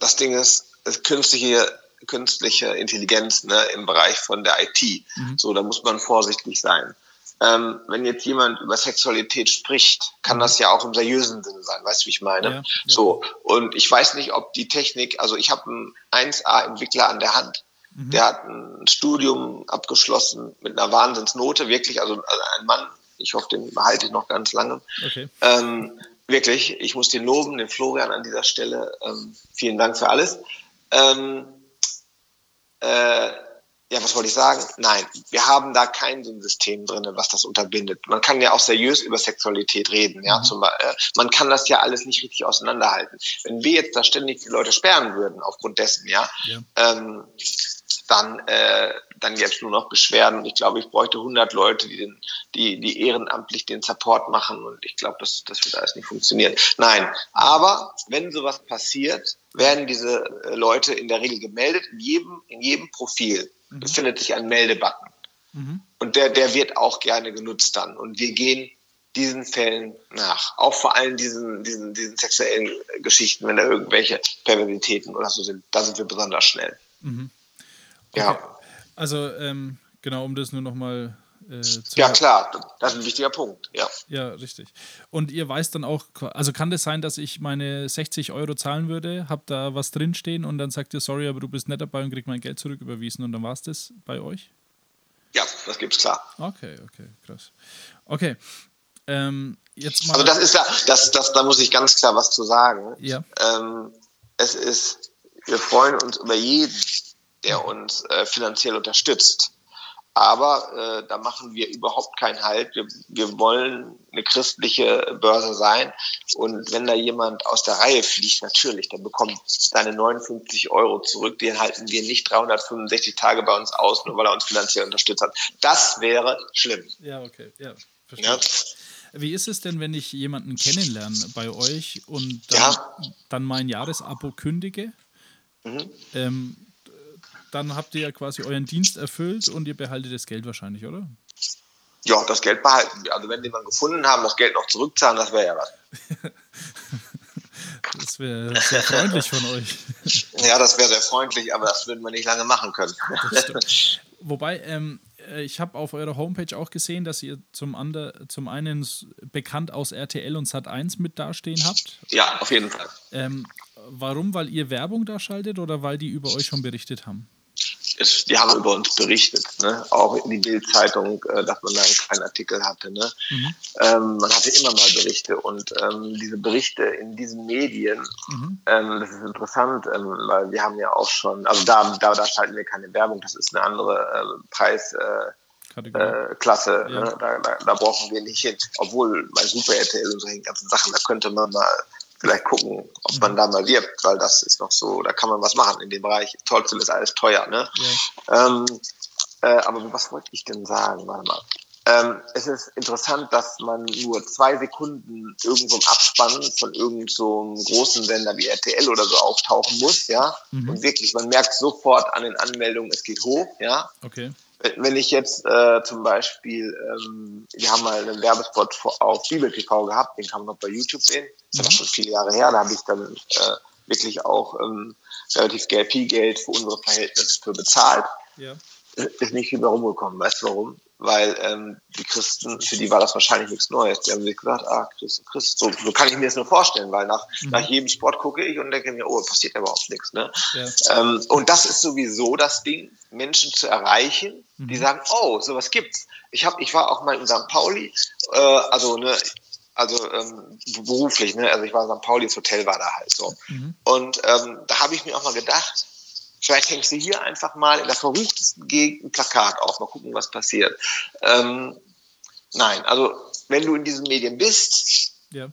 das Ding ist, es künstliche, künstliche Intelligenz ne, im Bereich von der IT. So, da muss man vorsichtig sein. ähm, wenn jetzt jemand über Sexualität spricht, kann das ja auch im seriösen Sinne sein, weißt du, wie ich meine? Ja, ja. So, und ich weiß nicht, ob die Technik, also ich habe einen 1A-Entwickler an der Hand, Mhm. der hat ein Studium abgeschlossen mit einer Wahnsinnsnote, wirklich, also, also ein Mann, ich hoffe, den behalte ich noch ganz lange. Okay. Ähm, wirklich, ich muss den loben, den Florian an dieser Stelle. Ähm, vielen Dank für alles. Ähm, äh, ja, was wollte ich sagen? Nein, wir haben da kein so ein System drin, was das unterbindet. Man kann ja auch seriös über Sexualität reden, ja. Zum, äh, man kann das ja alles nicht richtig auseinanderhalten. Wenn wir jetzt da ständig die Leute sperren würden aufgrund dessen, ja, Ja. ähm, dann, äh, dann gäbe es nur noch Beschwerden. Ich glaube, ich bräuchte 100 Leute, die, den, die, die ehrenamtlich den Support machen und ich glaube, das, das wird alles nicht funktionieren. Nein, aber wenn sowas passiert, werden diese äh, Leute in der Regel gemeldet. In jedem, in jedem Profil befindet sich ein Meldebutton. Und der, der wird auch gerne genutzt dann. Und wir gehen diesen Fällen nach. Auch vor allem diesen, diesen, diesen sexuellen Geschichten, wenn da irgendwelche Perversitäten oder so sind. Da sind wir besonders schnell. Ja. Also, ähm, genau, um das nur nochmal äh, zu ja, klar, das ist ein wichtiger Punkt. Ja. Ja, richtig. Und ihr weißt dann auch, also kann das sein, dass ich meine 60 Euro zahlen würde, hab da was drinstehen und dann sagt ihr, sorry, aber du bist nicht dabei und krieg mein Geld zurück überwiesen und dann war es das bei euch? ja, das gibt's klar. Okay, okay, krass. Okay. Ähm, jetzt mal. Also das ist ja, das, das, da muss ich ganz klar was zu sagen. Ja. Ähm, es ist, wir freuen uns über jeden, der uns äh, finanziell unterstützt. Aber äh, da machen wir überhaupt keinen Halt. Wir, wir wollen eine christliche Börse sein. Und wenn da jemand aus der Reihe fliegt, natürlich, dann bekommt seine 59 Euro zurück. Die halten wir nicht 365 Tage bei uns aus, nur weil er uns finanziell unterstützt hat. Das wäre schlimm. ja, okay, ja, verstehe. Ja. Wie ist es denn, wenn ich jemanden kennenlerne bei euch und dann, Ja. dann mein Jahresabo kündige? Mhm. Ähm, dann habt ihr ja quasi euren Dienst erfüllt und ihr behaltet das Geld wahrscheinlich, oder? Ja, das Geld behalten wir. Also wenn die man gefunden haben, das Geld noch zurückzahlen, das wäre ja was. Das wäre sehr freundlich von euch. Ja, das wäre sehr freundlich, aber das würden wir nicht lange machen können. Wobei, ähm, äh, ich habe auf eurer Homepage auch gesehen, dass ihr zum, ander, zum einen bekannt aus RTL und Sat1 mit dastehen habt. ja, auf jeden Fall. Ähm, warum? Weil ihr Werbung da schaltet oder weil die über euch schon berichtet haben? Es, die haben über uns berichtet, ne? auch in die Bildzeitung, äh, dass man da einen kleinen Artikel hatte. Ne? Ähm, man hatte immer mal Berichte und ähm, diese Berichte in diesen Medien, ähm, das ist interessant, ähm, weil wir haben ja auch schon, also da, da, da schalten wir keine Werbung, das ist eine andere äh, Preisklasse, Kategorie. äh, Klasse, Ja. ne? da, da, da brauchen wir nicht hin. Obwohl bei Super RTL und solchen ganzen Sachen, da könnte man mal vielleicht gucken, ob man da mal wirbt, weil das ist noch so, da kann man was machen in dem Bereich. Talktool ist alles teuer, ne? Ähm, äh, aber was wollte ich denn sagen? Warte mal. Ähm, es ist interessant, dass man nur zwei Sekunden irgendwo im Abspann von irgendeinem so großen Sender wie RTL oder so auftauchen muss, ja. Und wirklich, man merkt sofort an den Anmeldungen, es geht hoch, ja. Okay. Wenn ich jetzt äh, zum Beispiel, ähm, wir haben mal einen Werbespot auf Bibel TV gehabt, den kann man noch bei YouTube sehen. Das ist aber schon viele Jahre her. Da habe ich dann äh, wirklich auch ähm, relativ viel Geld für unsere Verhältnisse für bezahlt. Ja. Ist nicht viel mehr rumgekommen. Weißt du warum? Weil ähm, die Christen, für die war das wahrscheinlich nichts Neues. Die haben sich gesagt, ah, Christ, Christ. So, so kann ich mir das nur vorstellen, weil nach, nach jedem Sport gucke ich und denke mir, oh, passiert ja überhaupt nichts. Ne? Ja. Ähm, und das ist sowieso das Ding, Menschen zu erreichen, die sagen, oh, sowas gibt's. Ich hab, ich war auch mal in St. Pauli, äh, also ne, also ähm, beruflich, ne, also ich war in St. Pauli, das Hotel war da halt so. Und ähm, da habe ich mir auch mal gedacht, vielleicht hängst du hier einfach mal in der verruchtesten Gegend ein Plakat auf, mal gucken, was passiert. Ähm, nein, also wenn du in diesen Medien bist, Ja.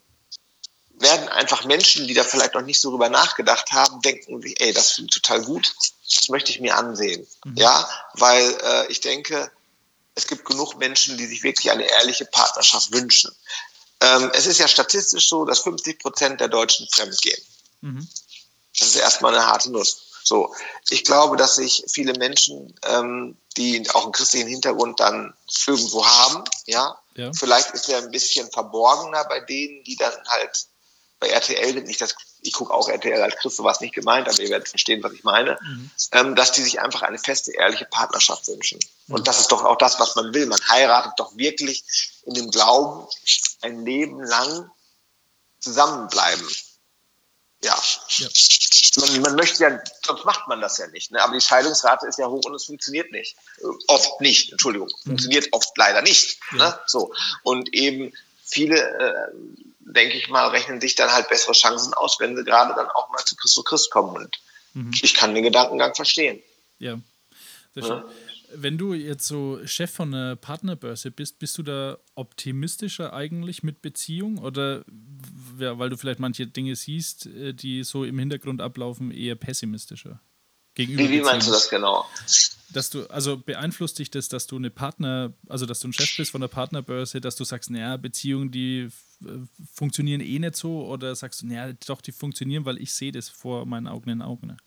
werden einfach Menschen, die da vielleicht noch nicht so drüber nachgedacht haben, denken sich, ey, das finde ich total gut, das möchte ich mir ansehen. Ja, weil äh, ich denke, es gibt genug Menschen, die sich wirklich eine ehrliche Partnerschaft wünschen. Ähm, es ist ja statistisch so, dass 50 Prozent der Deutschen fremdgehen. Das ist erstmal eine harte Nuss. So, ich glaube, dass sich viele Menschen, ähm, die auch einen christlichen Hintergrund dann irgendwo haben, ja, Ja. vielleicht ist er ein bisschen verborgener bei denen, die dann halt bei RTL sind nicht das, ich gucke auch RTL als Christ, was nicht gemeint, aber ihr werdet verstehen, was ich meine, mhm. ähm, dass die sich einfach eine feste, ehrliche Partnerschaft wünschen. Mhm. Und das ist doch auch das, was man will. Man heiratet doch wirklich in dem Glauben, ein Leben lang zusammenbleiben. Ja. ja. Man, man, möchte ja, sonst macht man das ja nicht. Ne? Aber die Scheidungsrate ist ja hoch und es funktioniert nicht. Oft nicht, Entschuldigung. Mhm. Funktioniert oft leider nicht. Ja. Ne? So. Und eben viele äh, denke ich mal, rechnen sich dann halt bessere Chancen aus, wenn sie gerade dann auch mal zu Christus Christ kommen. Und mhm. ich kann den Gedankengang verstehen. Ja, sehr schön. Ja. Wenn du jetzt so Chef von einer Partnerbörse bist, bist du da optimistischer eigentlich mit Beziehung oder weil du vielleicht manche Dinge siehst, äh, die so im Hintergrund ablaufen, eher pessimistischer? Gegenüber wie, wie meinst du das genau? dass du, also beeinflusst dich das, dass du eine Partner, also dass du ein Chef bist von der Partnerbörse, dass du sagst, naja, Beziehungen, die äh, funktionieren eh nicht so, oder sagst du, naja, doch, die funktionieren, weil ich sehe das vor meinen Augen in Augen. Ne?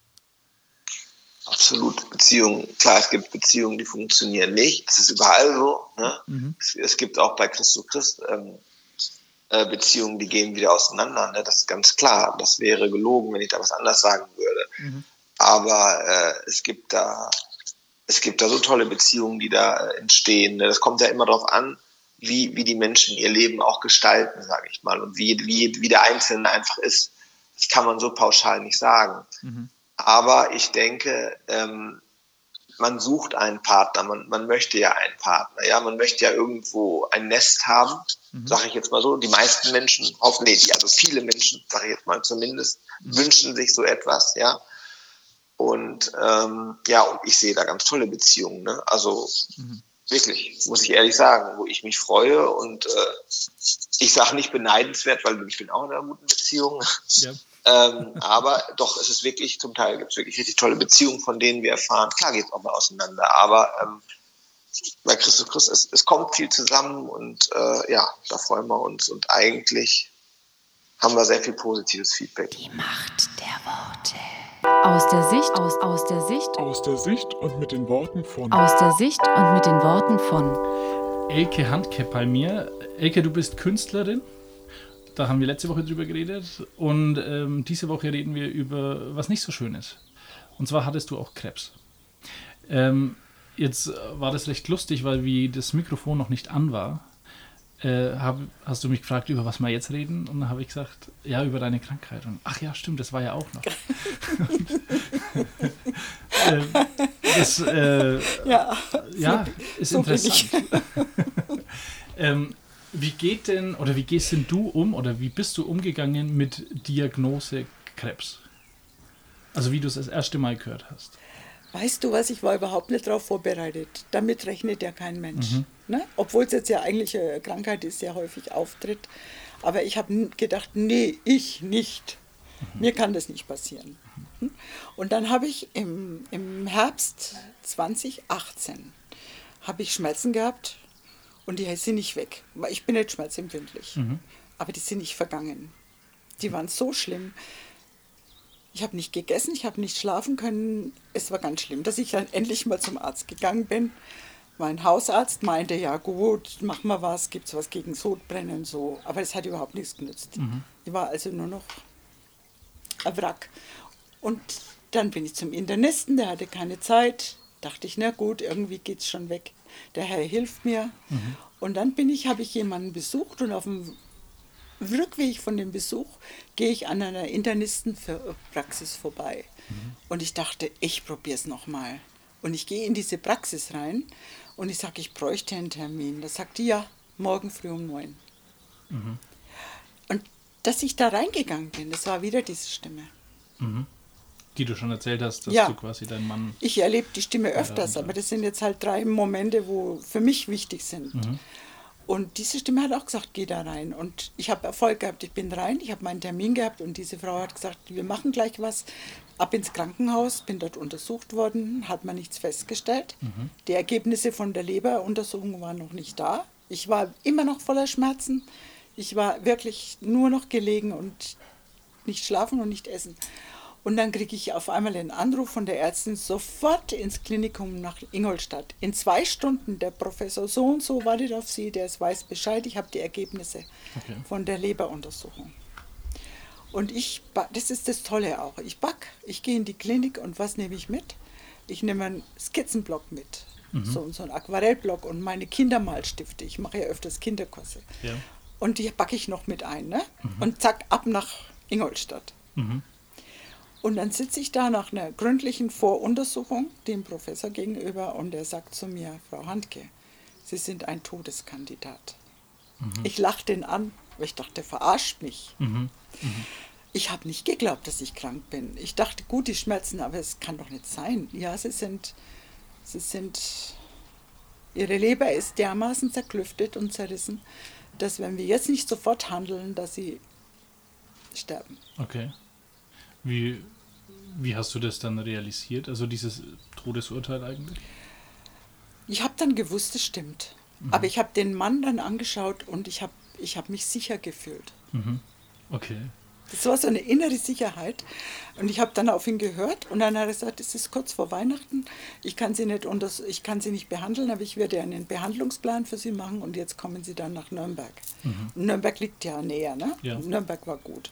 Absolut. Beziehungen, klar, es gibt Beziehungen, die funktionieren nicht. Das ist überall so. Ne? Mhm. Es, es, gibt auch bei Christus Christ ähm, äh, Beziehungen, die gehen wieder auseinander. Ne? Das ist ganz klar. Das wäre gelogen, wenn ich da was anders sagen würde. Mhm. Aber äh, es gibt da es gibt da so tolle Beziehungen, die da äh, entstehen. Ne? Das kommt ja immer darauf an, wie, wie die Menschen ihr Leben auch gestalten, sage ich mal, und wie, wie, wie der Einzelne einfach ist. Das kann man so pauschal nicht sagen. Mhm. Aber ich denke, ähm, man sucht einen Partner, man, man möchte ja einen Partner, ja, man möchte ja irgendwo ein Nest haben, mhm. sage ich jetzt mal so. Die meisten Menschen, hoffentlich, also viele Menschen, sage ich jetzt mal zumindest, mhm. wünschen sich so etwas, ja. Und ähm, ja, und ich sehe da ganz tolle Beziehungen. Ne? Also mhm. wirklich, muss ich ehrlich sagen, wo ich mich freue. Und äh, ich sage nicht beneidenswert, weil ich bin auch in einer guten Beziehung. Ja. Ähm, aber doch, es ist wirklich, zum Teil gibt es wirklich richtig tolle Beziehungen, von denen wir erfahren. Klar geht es auch mal auseinander, aber ähm, bei Christus Christus, es, es kommt viel zusammen und äh, ja, da freuen wir uns. Und eigentlich haben wir sehr viel positives Feedback. Die Macht der Worte. Aus der Sicht, aus, aus der Sicht, aus der Sicht und mit den Worten von. Aus der Sicht und mit den Worten von. Elke Handke bei mir. Elke, du bist Künstlerin. Da haben wir letzte Woche drüber geredet. Und ähm, diese Woche reden wir über was nicht so schön ist. Und zwar hattest du auch Krebs. Ähm, jetzt war das recht lustig, weil wie das Mikrofon noch nicht an war, äh, hab, hast du mich gefragt, über was wir jetzt reden? Und dann habe ich gesagt, ja, über deine Krankheit. Und ach ja, stimmt, das war ja auch noch. äh, das, äh, ja, ja, ist so interessant. ähm, wie geht denn, oder wie gehst denn du um, oder wie bist du umgegangen mit Diagnose Krebs? Also wie du es das erste Mal gehört hast. Weißt du was, ich war überhaupt nicht darauf vorbereitet. Damit rechnet ja kein Mensch. Mhm. Ne? Obwohl es jetzt ja eigentlich eine Krankheit ist, sehr häufig auftritt. Aber ich habe gedacht, nee, ich nicht. Mhm. Mir kann das nicht passieren. Mhm. Und dann habe ich im, im Herbst 2018 habe ich Schmerzen gehabt und die sind nicht weg. Ich bin nicht schmerzempfindlich, mhm. aber die sind nicht vergangen. Die waren so schlimm. Ich habe nicht gegessen, ich habe nicht schlafen können. Es war ganz schlimm, dass ich dann endlich mal zum Arzt gegangen bin. Mein Hausarzt meinte, ja gut, mach mal was, gibt es was gegen Sodbrennen so. Aber es hat überhaupt nichts genützt. Mhm. Ich war also nur noch ein Wrack. Und dann bin ich zum Internisten, der hatte keine Zeit. Dachte ich, na gut, irgendwie geht es schon weg. Der Herr hilft mir. Mhm. Und dann bin ich, habe ich jemanden besucht und auf dem Rückweg von dem Besuch gehe ich an einer Internistenpraxis vorbei. Mhm. Und ich dachte, ich probiere es nochmal. Und ich gehe in diese Praxis rein und ich sage, ich bräuchte einen Termin. Da sagt die, ja, morgen früh um neun. Mhm. Und dass ich da reingegangen bin, das war wieder diese Stimme. Mhm. Die du schon erzählt hast, dass ja. du quasi deinen Mann. Ich erlebe die Stimme öfters, aber das sind jetzt halt drei Momente, wo für mich wichtig sind. Mhm. Und diese Stimme hat auch gesagt, geh da rein. Und ich habe Erfolg gehabt, ich bin rein, ich habe meinen Termin gehabt und diese Frau hat gesagt, wir machen gleich was. Ab ins Krankenhaus, bin dort untersucht worden, hat man nichts festgestellt. Mhm. Die Ergebnisse von der Leberuntersuchung waren noch nicht da. Ich war immer noch voller Schmerzen. Ich war wirklich nur noch gelegen und nicht schlafen und nicht essen. Und dann kriege ich auf einmal einen Anruf von der Ärztin sofort ins Klinikum nach Ingolstadt. In zwei Stunden, der Professor so und so wartet auf Sie, der weiß Bescheid, ich habe die Ergebnisse okay. von der Leberuntersuchung. Und ich, das ist das Tolle auch. Ich back, ich gehe in die Klinik und was nehme ich mit? Ich nehme einen Skizzenblock mit, so, so einen Aquarellblock und meine Kindermalstifte. Ich mache ja öfters Kinderkurse. Ja. Und die backe ich noch mit ein. Ne? Und zack, ab nach Ingolstadt. Und dann sitze ich da nach einer gründlichen Voruntersuchung dem Professor gegenüber und er sagt zu mir, Frau Handke, Sie sind ein Todeskandidat. Ich lachte den an, weil ich dachte, der verarscht mich. Ich habe nicht geglaubt, dass ich krank bin. Ich dachte, gut, die Schmerzen, aber es kann doch nicht sein. Ja, sie sind, sie sind, ihre Leber ist dermaßen zerklüftet und zerrissen, dass wenn wir jetzt nicht sofort handeln, dass sie sterben. Okay. Wie, wie hast du das dann realisiert? Also dieses Todesurteil eigentlich? Ich habe dann gewusst, es stimmt. Aber ich habe den Mann dann angeschaut und ich habe ich hab mich sicher gefühlt. Okay. Das war so eine innere Sicherheit. Und ich habe dann auf ihn gehört und dann hat er gesagt, es ist kurz vor Weihnachten, ich kann sie nicht, unters ich kann sie nicht behandeln, aber ich werde einen Behandlungsplan für sie machen und jetzt kommen sie dann nach Nürnberg. Und Nürnberg liegt ja näher, ne? Ja. Nürnberg war gut.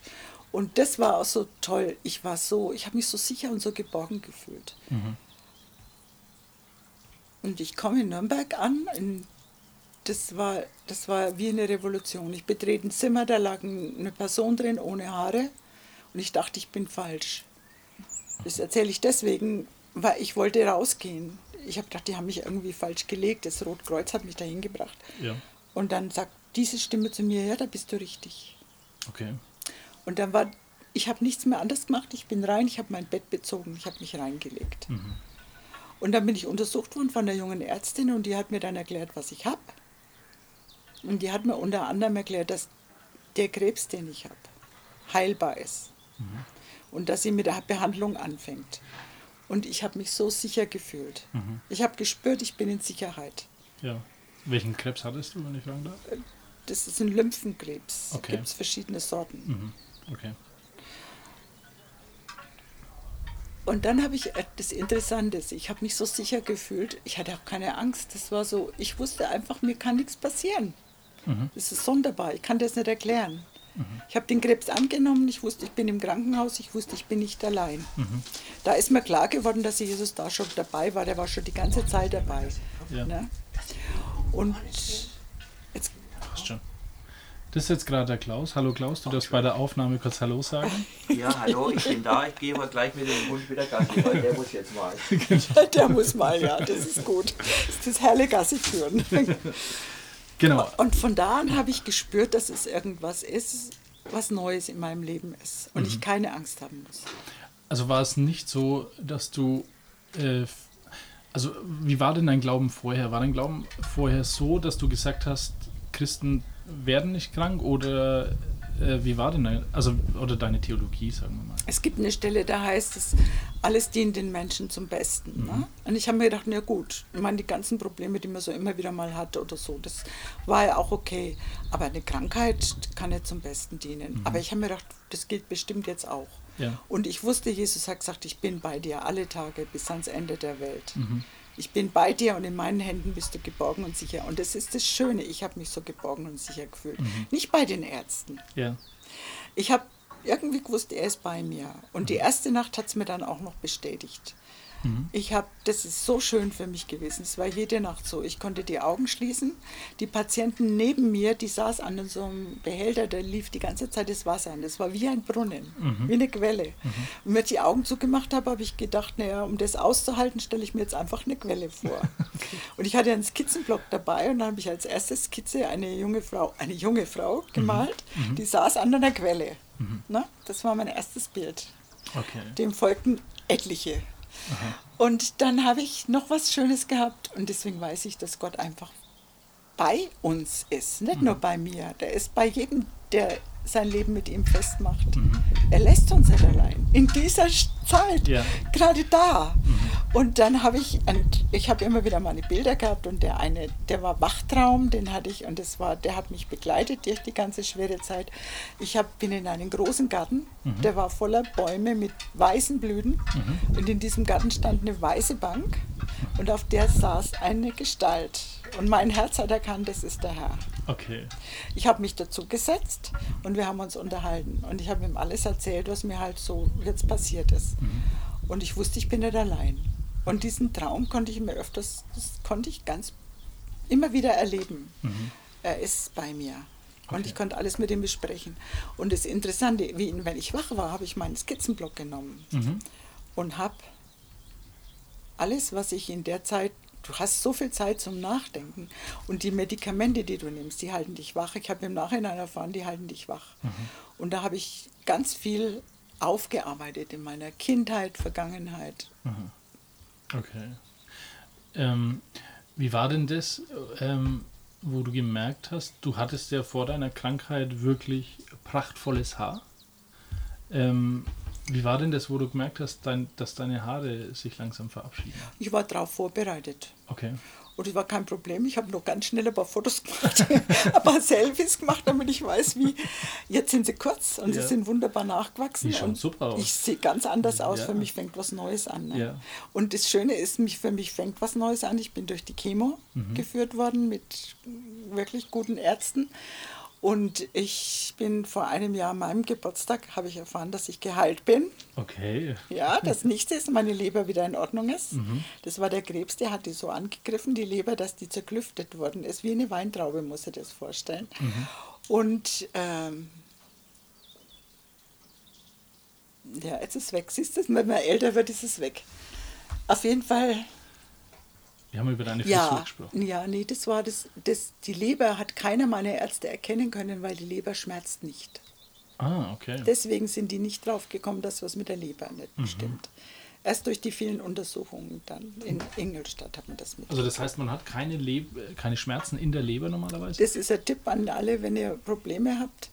Und das war auch so toll. Ich war so, ich habe mich so sicher und so geborgen gefühlt. Und ich komme in Nürnberg an, in, das, war, das war wie eine Revolution. Ich betrete ein Zimmer, da lag ein- eine Person drin ohne Haare und ich dachte, ich bin falsch. Das erzähle ich deswegen, weil ich wollte rausgehen. Ich habe gedacht, die haben mich irgendwie falsch gelegt. Das Rotkreuz hat mich dahin gebracht. Ja. Und dann sagt diese Stimme zu mir, ja, da bist du richtig. Okay. Und dann war, ich habe nichts mehr anders gemacht. Ich bin rein, ich habe mein Bett bezogen, ich habe mich reingelegt. Und dann bin ich untersucht worden von der jungen Ärztin und die hat mir dann erklärt, was ich habe. Und die hat mir unter anderem erklärt, dass der Krebs, den ich habe, heilbar ist. Und dass sie mit der Behandlung anfängt. Und ich habe mich so sicher gefühlt. Ich habe gespürt, ich bin in Sicherheit. Ja. Welchen Krebs hattest du, wenn ich fragen darf? Das ist ein Lymphenkrebs. Okay. Gibt es verschiedene Sorten. Okay. Und dann habe ich äh, das Interessante, ist, ich habe mich so sicher gefühlt, ich hatte auch keine Angst. Das war so, ich wusste einfach, mir kann nichts passieren. Das ist sonderbar, ich kann das nicht erklären. Ich habe den Krebs angenommen, ich wusste, ich bin im Krankenhaus, ich wusste, ich bin nicht allein. Da ist mir klar geworden, dass Jesus da schon dabei war, der war schon die ganze Zeit dabei. Ja. Ne? Und. Das ist jetzt gerade der Klaus. Hallo Klaus, du darfst bei der Aufnahme kurz Hallo sagen. Ja, hallo, ich bin da. Ich gehe aber gleich mit dem Hund wieder Gassi, weil der muss jetzt mal. der muss mal, ja, das ist gut. Das ist das helle Gassi führen. Genau. Und von da an habe ich gespürt, dass es irgendwas ist, was Neues in meinem Leben ist und ich keine Angst haben muss. Also war es nicht so, dass du. Äh, also, wie war denn dein Glauben vorher? War dein Glauben vorher so, dass du gesagt hast, Christen werden nicht krank? Oder äh, wie war denn dein, also, oder deine Theologie, sagen wir mal? Es gibt eine Stelle, da heißt es, alles dient den Menschen zum Besten. Ne? Und ich habe mir gedacht, na gut, ich meine, die ganzen Probleme, die man so immer wieder mal hat oder so, das war ja auch okay. Aber eine Krankheit kann nicht zum Besten dienen. Aber ich habe mir gedacht, das gilt bestimmt jetzt auch. Ja. Und ich wusste, Jesus hat gesagt, ich bin bei dir alle Tage bis ans Ende der Welt. Ich bin bei dir und in meinen Händen bist du geborgen und sicher. Und das ist das Schöne, ich habe mich so geborgen und sicher gefühlt. Nicht bei den Ärzten. Ja. Ich habe irgendwie gewusst, er ist bei mir. Und die erste Nacht hat es mir dann auch noch bestätigt. Ich habe, das ist so schön für mich gewesen. Es war jede Nacht so. Ich konnte die Augen schließen. Die Patienten neben mir, die saß an so einem Behälter, da lief die ganze Zeit das Wasser an. Das war wie ein Brunnen, wie eine Quelle. Und wenn ich die Augen zugemacht habe, habe ich gedacht, naja, um das auszuhalten, stelle ich mir jetzt einfach eine Quelle vor. Und ich hatte einen Skizzenblock dabei und dann habe ich als erste Skizze eine junge Frau, eine junge Frau gemalt, die saß an einer Quelle. Na, das war mein erstes Bild. Okay. Dem folgten etliche. Und dann habe ich noch was Schönes gehabt und deswegen weiß ich, dass Gott einfach bei uns ist, nicht nur bei mir. Der ist bei jedem, der sein Leben mit ihm festmacht. Er lässt uns nicht allein. In dieser Zeit, Ja. gerade da. Und dann habe ich, und ich habe immer wieder meine Bilder gehabt und der eine, der war Wachtraum, den hatte ich und das war, der hat mich begleitet durch die ganze schwere Zeit. Ich hab, bin in einen großen Garten, Mhm. der war voller Bäume mit weißen Blüten und in diesem Garten stand eine weiße Bank und auf der saß eine Gestalt. Und mein Herz hat erkannt, das ist der Herr. Okay. Ich habe mich dazu gesetzt und wir haben uns unterhalten. Und ich habe ihm alles erzählt, was mir halt so jetzt passiert ist. Und ich wusste, ich bin nicht allein. Und diesen Traum konnte ich mir öfters, das konnte ich ganz immer wieder erleben. Er ist bei mir. Und ich konnte alles mit ihm besprechen. Und das Interessante, wie wenn ich wach war, habe ich meinen Skizzenblock genommen und habe alles, was ich in der Zeit, du hast so viel Zeit zum Nachdenken und die Medikamente, die du nimmst, die halten dich wach. Ich habe im Nachhinein erfahren, die halten dich wach. Und da habe ich ganz viel aufgearbeitet in meiner Kindheit, Vergangenheit. Okay. Ähm, wie war denn das, ähm, wo du gemerkt hast, du hattest ja vor deiner Krankheit wirklich prachtvolles Haar? Ähm, wie war denn das, wo du gemerkt hast, dein, dass deine Haare sich langsam verabschieden? Ich war darauf vorbereitet. Okay. Und es war kein Problem. Ich habe noch ganz schnell ein paar Fotos gemacht, ein paar Selfies gemacht, damit ich weiß, wie. Jetzt sind sie kurz und Ja. sie sind wunderbar nachgewachsen. Die schauen super aus. Ich sehe ganz anders aus. Ja. Für mich fängt was Neues an. Ne? Ja. Und das Schöne ist, mich, für mich fängt was Neues an. Ich bin durch die Chemo Mhm. geführt worden mit wirklich guten Ärzten. Und ich bin vor einem Jahr an meinem Geburtstag, habe ich erfahren, dass ich geheilt bin. Okay. Ja, das nichts ist, meine Leber wieder in Ordnung ist. Mhm. Das war der Krebs, der hat die so angegriffen, die Leber, dass die zerklüftet worden ist. Wie eine Weintraube, muss ich das vorstellen. Mhm. Und ähm, ja, jetzt ist es weg. Siehst du, wenn man älter wird, ist es weg. Auf jeden Fall, Wir haben über deine Frisur ja, gesprochen. ja, nee, das war das, das. Die Leber hat keiner meiner Ärzte erkennen können, weil die Leber schmerzt nicht. Ah, okay. Deswegen sind die nicht drauf gekommen, dass was mit der Leber nicht Mhm. stimmt. Erst durch die vielen Untersuchungen dann in Ingolstadt hat man das mit. Also das heißt, man hat keine, Leb keine Schmerzen in der Leber normalerweise? Das ist ein Tipp an alle, wenn ihr Probleme habt.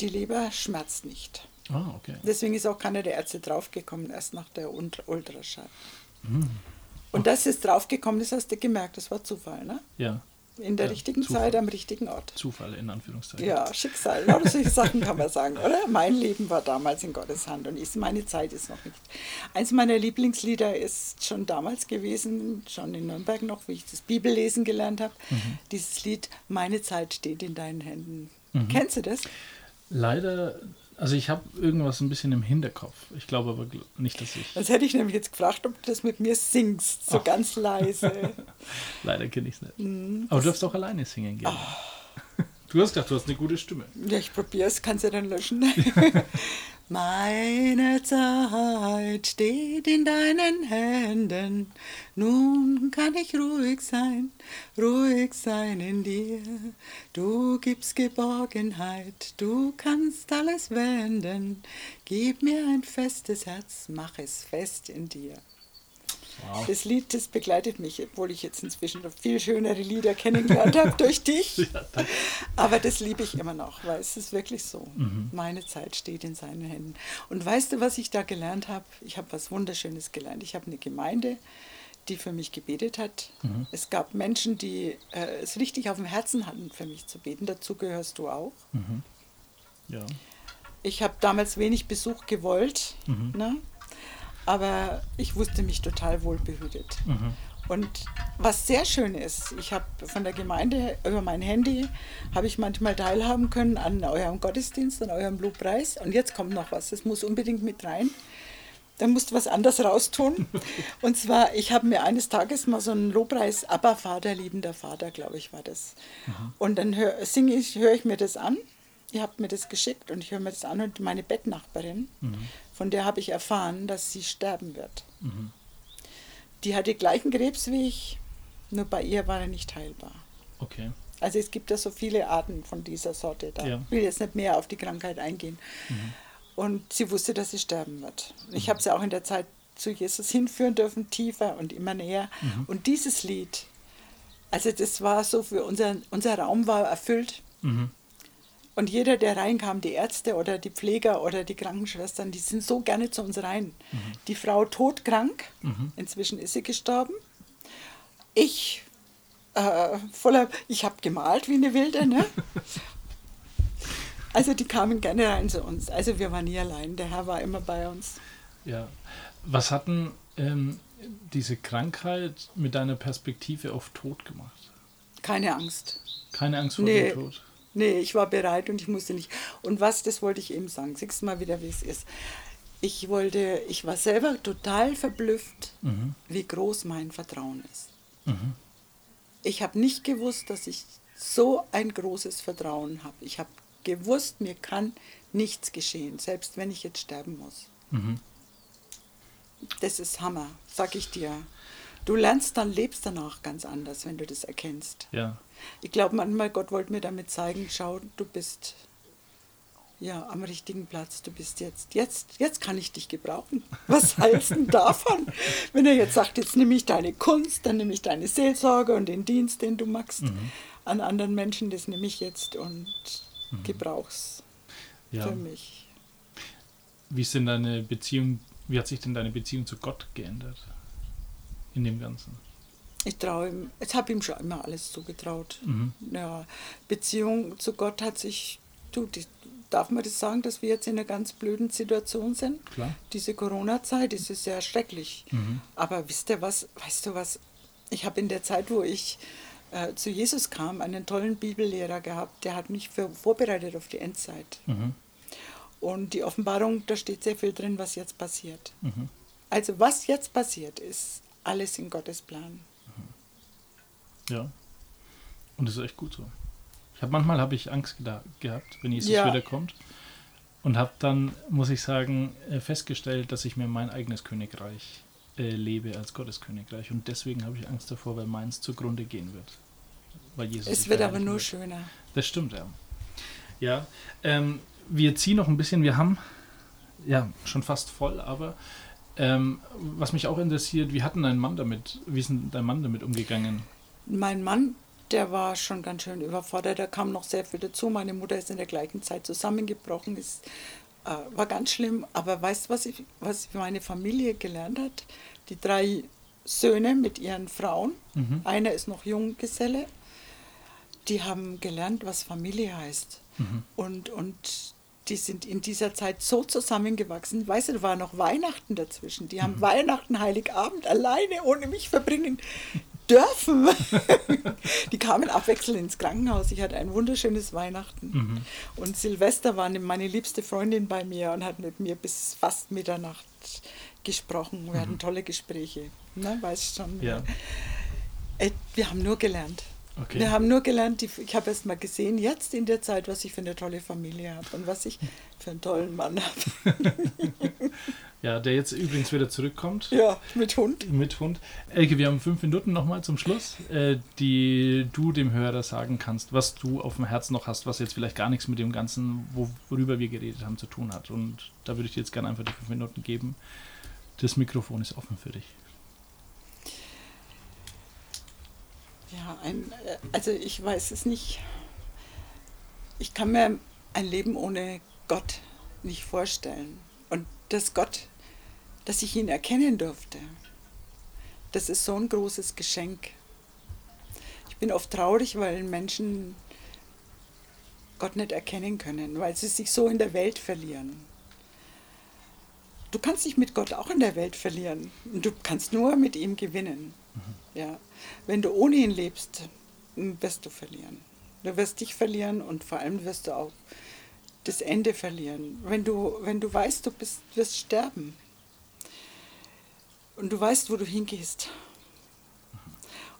Die Leber schmerzt nicht. Ah, okay. Deswegen ist auch keiner der Ärzte draufgekommen, erst nach der Ult- Ultraschall. Mhm. Und dass es draufgekommen ist, hast du gemerkt, das war Zufall, ne? Ja. In der Ja, richtigen Zufall. Zeit am richtigen Ort. Zufall in Anführungszeichen. Ja, Schicksal. Lauter solche Sachen kann man sagen, oder? Mein Leben war damals in Gottes Hand und ist, meine Zeit ist noch nicht. Eins meiner Lieblingslieder ist schon damals gewesen, schon in Nürnberg noch, wie ich das Bibellesen gelernt habe. Mhm. Dieses Lied Meine Zeit steht in deinen Händen. Mhm. Kennst du das? Leider, also ich habe irgendwas ein bisschen im Hinterkopf. Ich glaube aber nicht, dass ich. Das hätte ich nämlich jetzt gefragt, ob du das mit mir singst, so Ach. ganz leise. Leider kenne ich es nicht. Mhm, aber du darfst auch alleine singen gerne. Du hast gedacht, du hast eine gute Stimme. Ja, ich probiere es, kannst du dann löschen. Meine Zeit steht in deinen Händen, nun kann ich ruhig sein, ruhig sein in dir. Du gibst Geborgenheit, du kannst alles wenden. Gib mir ein festes Herz, mach es fest in dir. Wow. Das Lied, das begleitet mich, obwohl ich jetzt inzwischen noch viel schönere Lieder kennengelernt habe durch dich. Ja. Aber das liebe ich immer noch, weil es ist wirklich so. Mhm. Meine Zeit steht in seinen Händen. Und weißt du, was ich da gelernt habe? Ich habe was Wunderschönes gelernt. Ich habe eine Gemeinde, die für mich gebetet hat. Mhm. Es gab Menschen, die äh, es richtig auf dem Herzen hatten, für mich zu beten. Dazu gehörst du auch. Mhm. Ja. Ich habe damals wenig Besuch gewollt, Mhm. ne? Aber ich wusste mich total wohl behütet. Mhm. Und was sehr schön ist, ich habe von der Gemeinde über mein Handy habe ich manchmal teilhaben können an eurem Gottesdienst, an eurem Lobpreis. Und jetzt kommt noch was, das muss unbedingt mit rein. Da musst du was anderes raustun. Und zwar, ich habe mir eines Tages mal so einen Lobpreis, aber Vater, liebender Vater, glaube ich, war das. Und dann singe ich, höre ich mir das an. Ihr habt mir das geschickt und ich höre mir das an und meine Bettnachbarin, Mhm. Von der habe ich erfahren, dass sie sterben wird. Mhm. Die hatte gleichen Krebs wie ich, nur bei ihr war er nicht heilbar. Okay. Also es gibt ja so viele Arten von dieser Sorte. Da Ja. will jetzt nicht mehr auf die Krankheit eingehen. Mhm. Und sie wusste, dass sie sterben wird. Ich habe sie auch in der Zeit zu Jesus hinführen dürfen, tiefer und immer näher. Mhm. Und dieses Lied, also das war so für unser, unser Raum war erfüllt. Mhm. Und jeder, der reinkam, die Ärzte oder die Pfleger oder die Krankenschwestern, die sind so gerne zu uns rein. Die Frau todkrank, inzwischen ist sie gestorben. Ich äh, voller, ich habe gemalt wie eine Wilde, ne? Also die kamen gerne rein zu uns. Also wir waren nie allein. Der Herr war immer bei uns. Ja. Was hatten ähm, diese Krankheit mit deiner Perspektive auf Tod gemacht? Keine Angst. Keine Angst vor Nee. dem Tod. Nee, ich war bereit und ich musste nicht. Und was, das wollte ich eben sagen. Siehst du mal wieder, wie es ist. Ich wollte, ich war selber total verblüfft, wie groß mein Vertrauen ist. Ich habe nicht gewusst, dass ich so ein großes Vertrauen habe. Ich habe gewusst, mir kann nichts geschehen, selbst wenn ich jetzt sterben muss. Das ist Hammer, sag ich dir. Du lernst dann, lebst danach ganz anders, wenn du das erkennst. Ja. Ich glaube manchmal, Gott wollte mir damit zeigen, schau, du bist ja am richtigen Platz. Du bist jetzt, jetzt, jetzt kann ich dich gebrauchen. Was heißt denn davon? Wenn er jetzt sagt, jetzt nehme ich deine Kunst, dann nehme ich deine Seelsorge und den Dienst, den du machst an anderen Menschen, das nehme ich jetzt und gebrauch's Ja. für mich. Wie ist denn deine Beziehung, wie hat sich denn deine Beziehung zu Gott geändert? In dem Ganzen. Ich traue ihm, ich habe ihm schon immer alles zugetraut. Ja, Beziehung zu Gott hat sich, du, die, darf man das sagen, dass wir jetzt in einer ganz blöden Situation sind? Klar. Diese Corona-Zeit ist es sehr schrecklich. Aber wisst ihr was, weißt du was, ich habe in der Zeit, wo ich äh, zu Jesus kam, einen tollen Bibellehrer gehabt, der hat mich für, vorbereitet auf die Endzeit. Und die Offenbarung, da steht sehr viel drin, was jetzt passiert. Also was jetzt passiert, ist alles in Gottes Plan. Ja. Und das ist echt gut so. Ich habe manchmal habe ich Angst gehabt, wenn Jesus Ja. wiederkommt. Und habe dann, muss ich sagen, äh, festgestellt, dass ich mir mein eigenes Königreich äh, lebe als Gotteskönigreich. Und deswegen habe ich Angst davor, weil meins zugrunde gehen wird. Weil Jesus Es wird aber nur wird. schöner. Das stimmt, ja. Ja, ähm, wir ziehen noch ein bisschen, wir haben ja schon fast voll, aber ähm, was mich auch interessiert, wie hat denn dein Mann damit, wie ist denn dein Mann damit umgegangen? Mein Mann, der war schon ganz schön überfordert. Da kam noch sehr viel dazu. Meine Mutter ist in der gleichen Zeit zusammengebrochen. Ist, äh, war ganz schlimm. Aber weißt du, was, ich, was meine Familie gelernt hat? Die drei Söhne mit ihren Frauen. Einer ist noch Junggeselle. Die haben gelernt, was Familie heißt. Und, und die sind in dieser Zeit so zusammengewachsen. Weißt du, da war noch Weihnachten dazwischen. Die haben Weihnachten, Heiligabend alleine ohne mich verbringen dürfen. die kamen abwechselnd ins Krankenhaus. Ich hatte ein wunderschönes Weihnachten. Und Silvester war meine liebste Freundin bei mir und hat mit mir bis fast Mitternacht gesprochen. Wir hatten tolle Gespräche. Ne, weißt schon. Ja. Äh, Wir haben nur gelernt. Okay. Wir haben nur gelernt, die, ich habe erst mal gesehen, jetzt in der Zeit, was ich für eine tolle Familie habe und was ich für einen tollen Mann habe. Ja, der jetzt übrigens wieder zurückkommt. ja, mit Hund. Mit Hund. Elke, wir haben fünf Minuten nochmal zum Schluss, äh, die du dem Hörer sagen kannst, was du auf dem Herzen noch hast, was jetzt vielleicht gar nichts mit dem Ganzen, wo, worüber wir geredet haben, zu tun hat. Und da würde ich dir jetzt gerne einfach die fünf Minuten geben. Das Mikrofon ist offen für dich. Ja, ein, äh, also ich weiß es nicht. Ich kann mir ein Leben ohne Gott nicht vorstellen. Und dass Gott, dass ich ihn erkennen durfte, das ist so ein großes Geschenk. Ich bin oft traurig, weil Menschen Gott nicht erkennen können, weil sie sich so in der Welt verlieren. Du kannst dich mit Gott auch in der Welt verlieren. Du kannst nur mit ihm gewinnen. Ja. Wenn du ohne ihn lebst, wirst du verlieren. Du wirst dich verlieren und vor allem wirst du auch das Ende verlieren. Wenn du, wenn du weißt, du bist, wirst sterben und du weißt, wo du hingehst.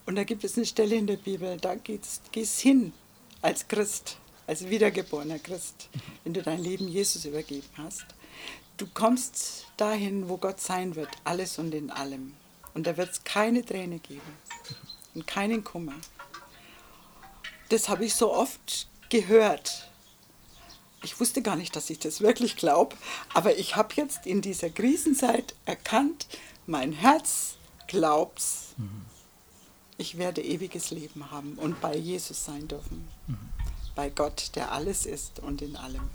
Und da gibt es eine Stelle in der Bibel, da gehst, gehst hin als Christ, als wiedergeborener Christ, wenn du dein Leben Jesus übergeben hast. Du kommst dahin, wo Gott sein wird, alles und in allem. Und da wird es keine Träne geben und keinen Kummer. Das habe ich so oft gehört. Ich wusste gar nicht, dass ich das wirklich glaube, aber ich habe jetzt in dieser Krisenzeit erkannt, mein Herz glaubt's. Ich werde ewiges Leben haben und bei Jesus sein dürfen. bei Gott, der alles ist und in allem.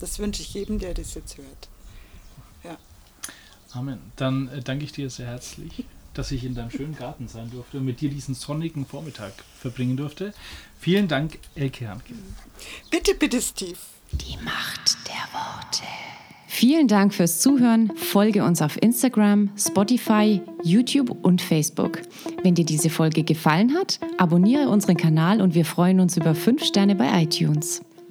Das wünsche ich jedem, der das jetzt hört. Amen. Dann äh, danke ich dir sehr herzlich, dass ich in deinem schönen Garten sein durfte und mit dir diesen sonnigen Vormittag verbringen durfte. Vielen Dank, Elke Handke. Bitte, bitte, Steve. Die Macht der Worte. Vielen Dank fürs Zuhören. Folge uns auf Instagram, Spotify, YouTube und Facebook. Wenn dir diese Folge gefallen hat, abonniere unseren Kanal und wir freuen uns über 5 Sterne bei iTunes.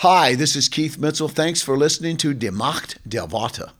Hi, this is Keith Mitchell. Thanks for listening to Die Macht der Worte.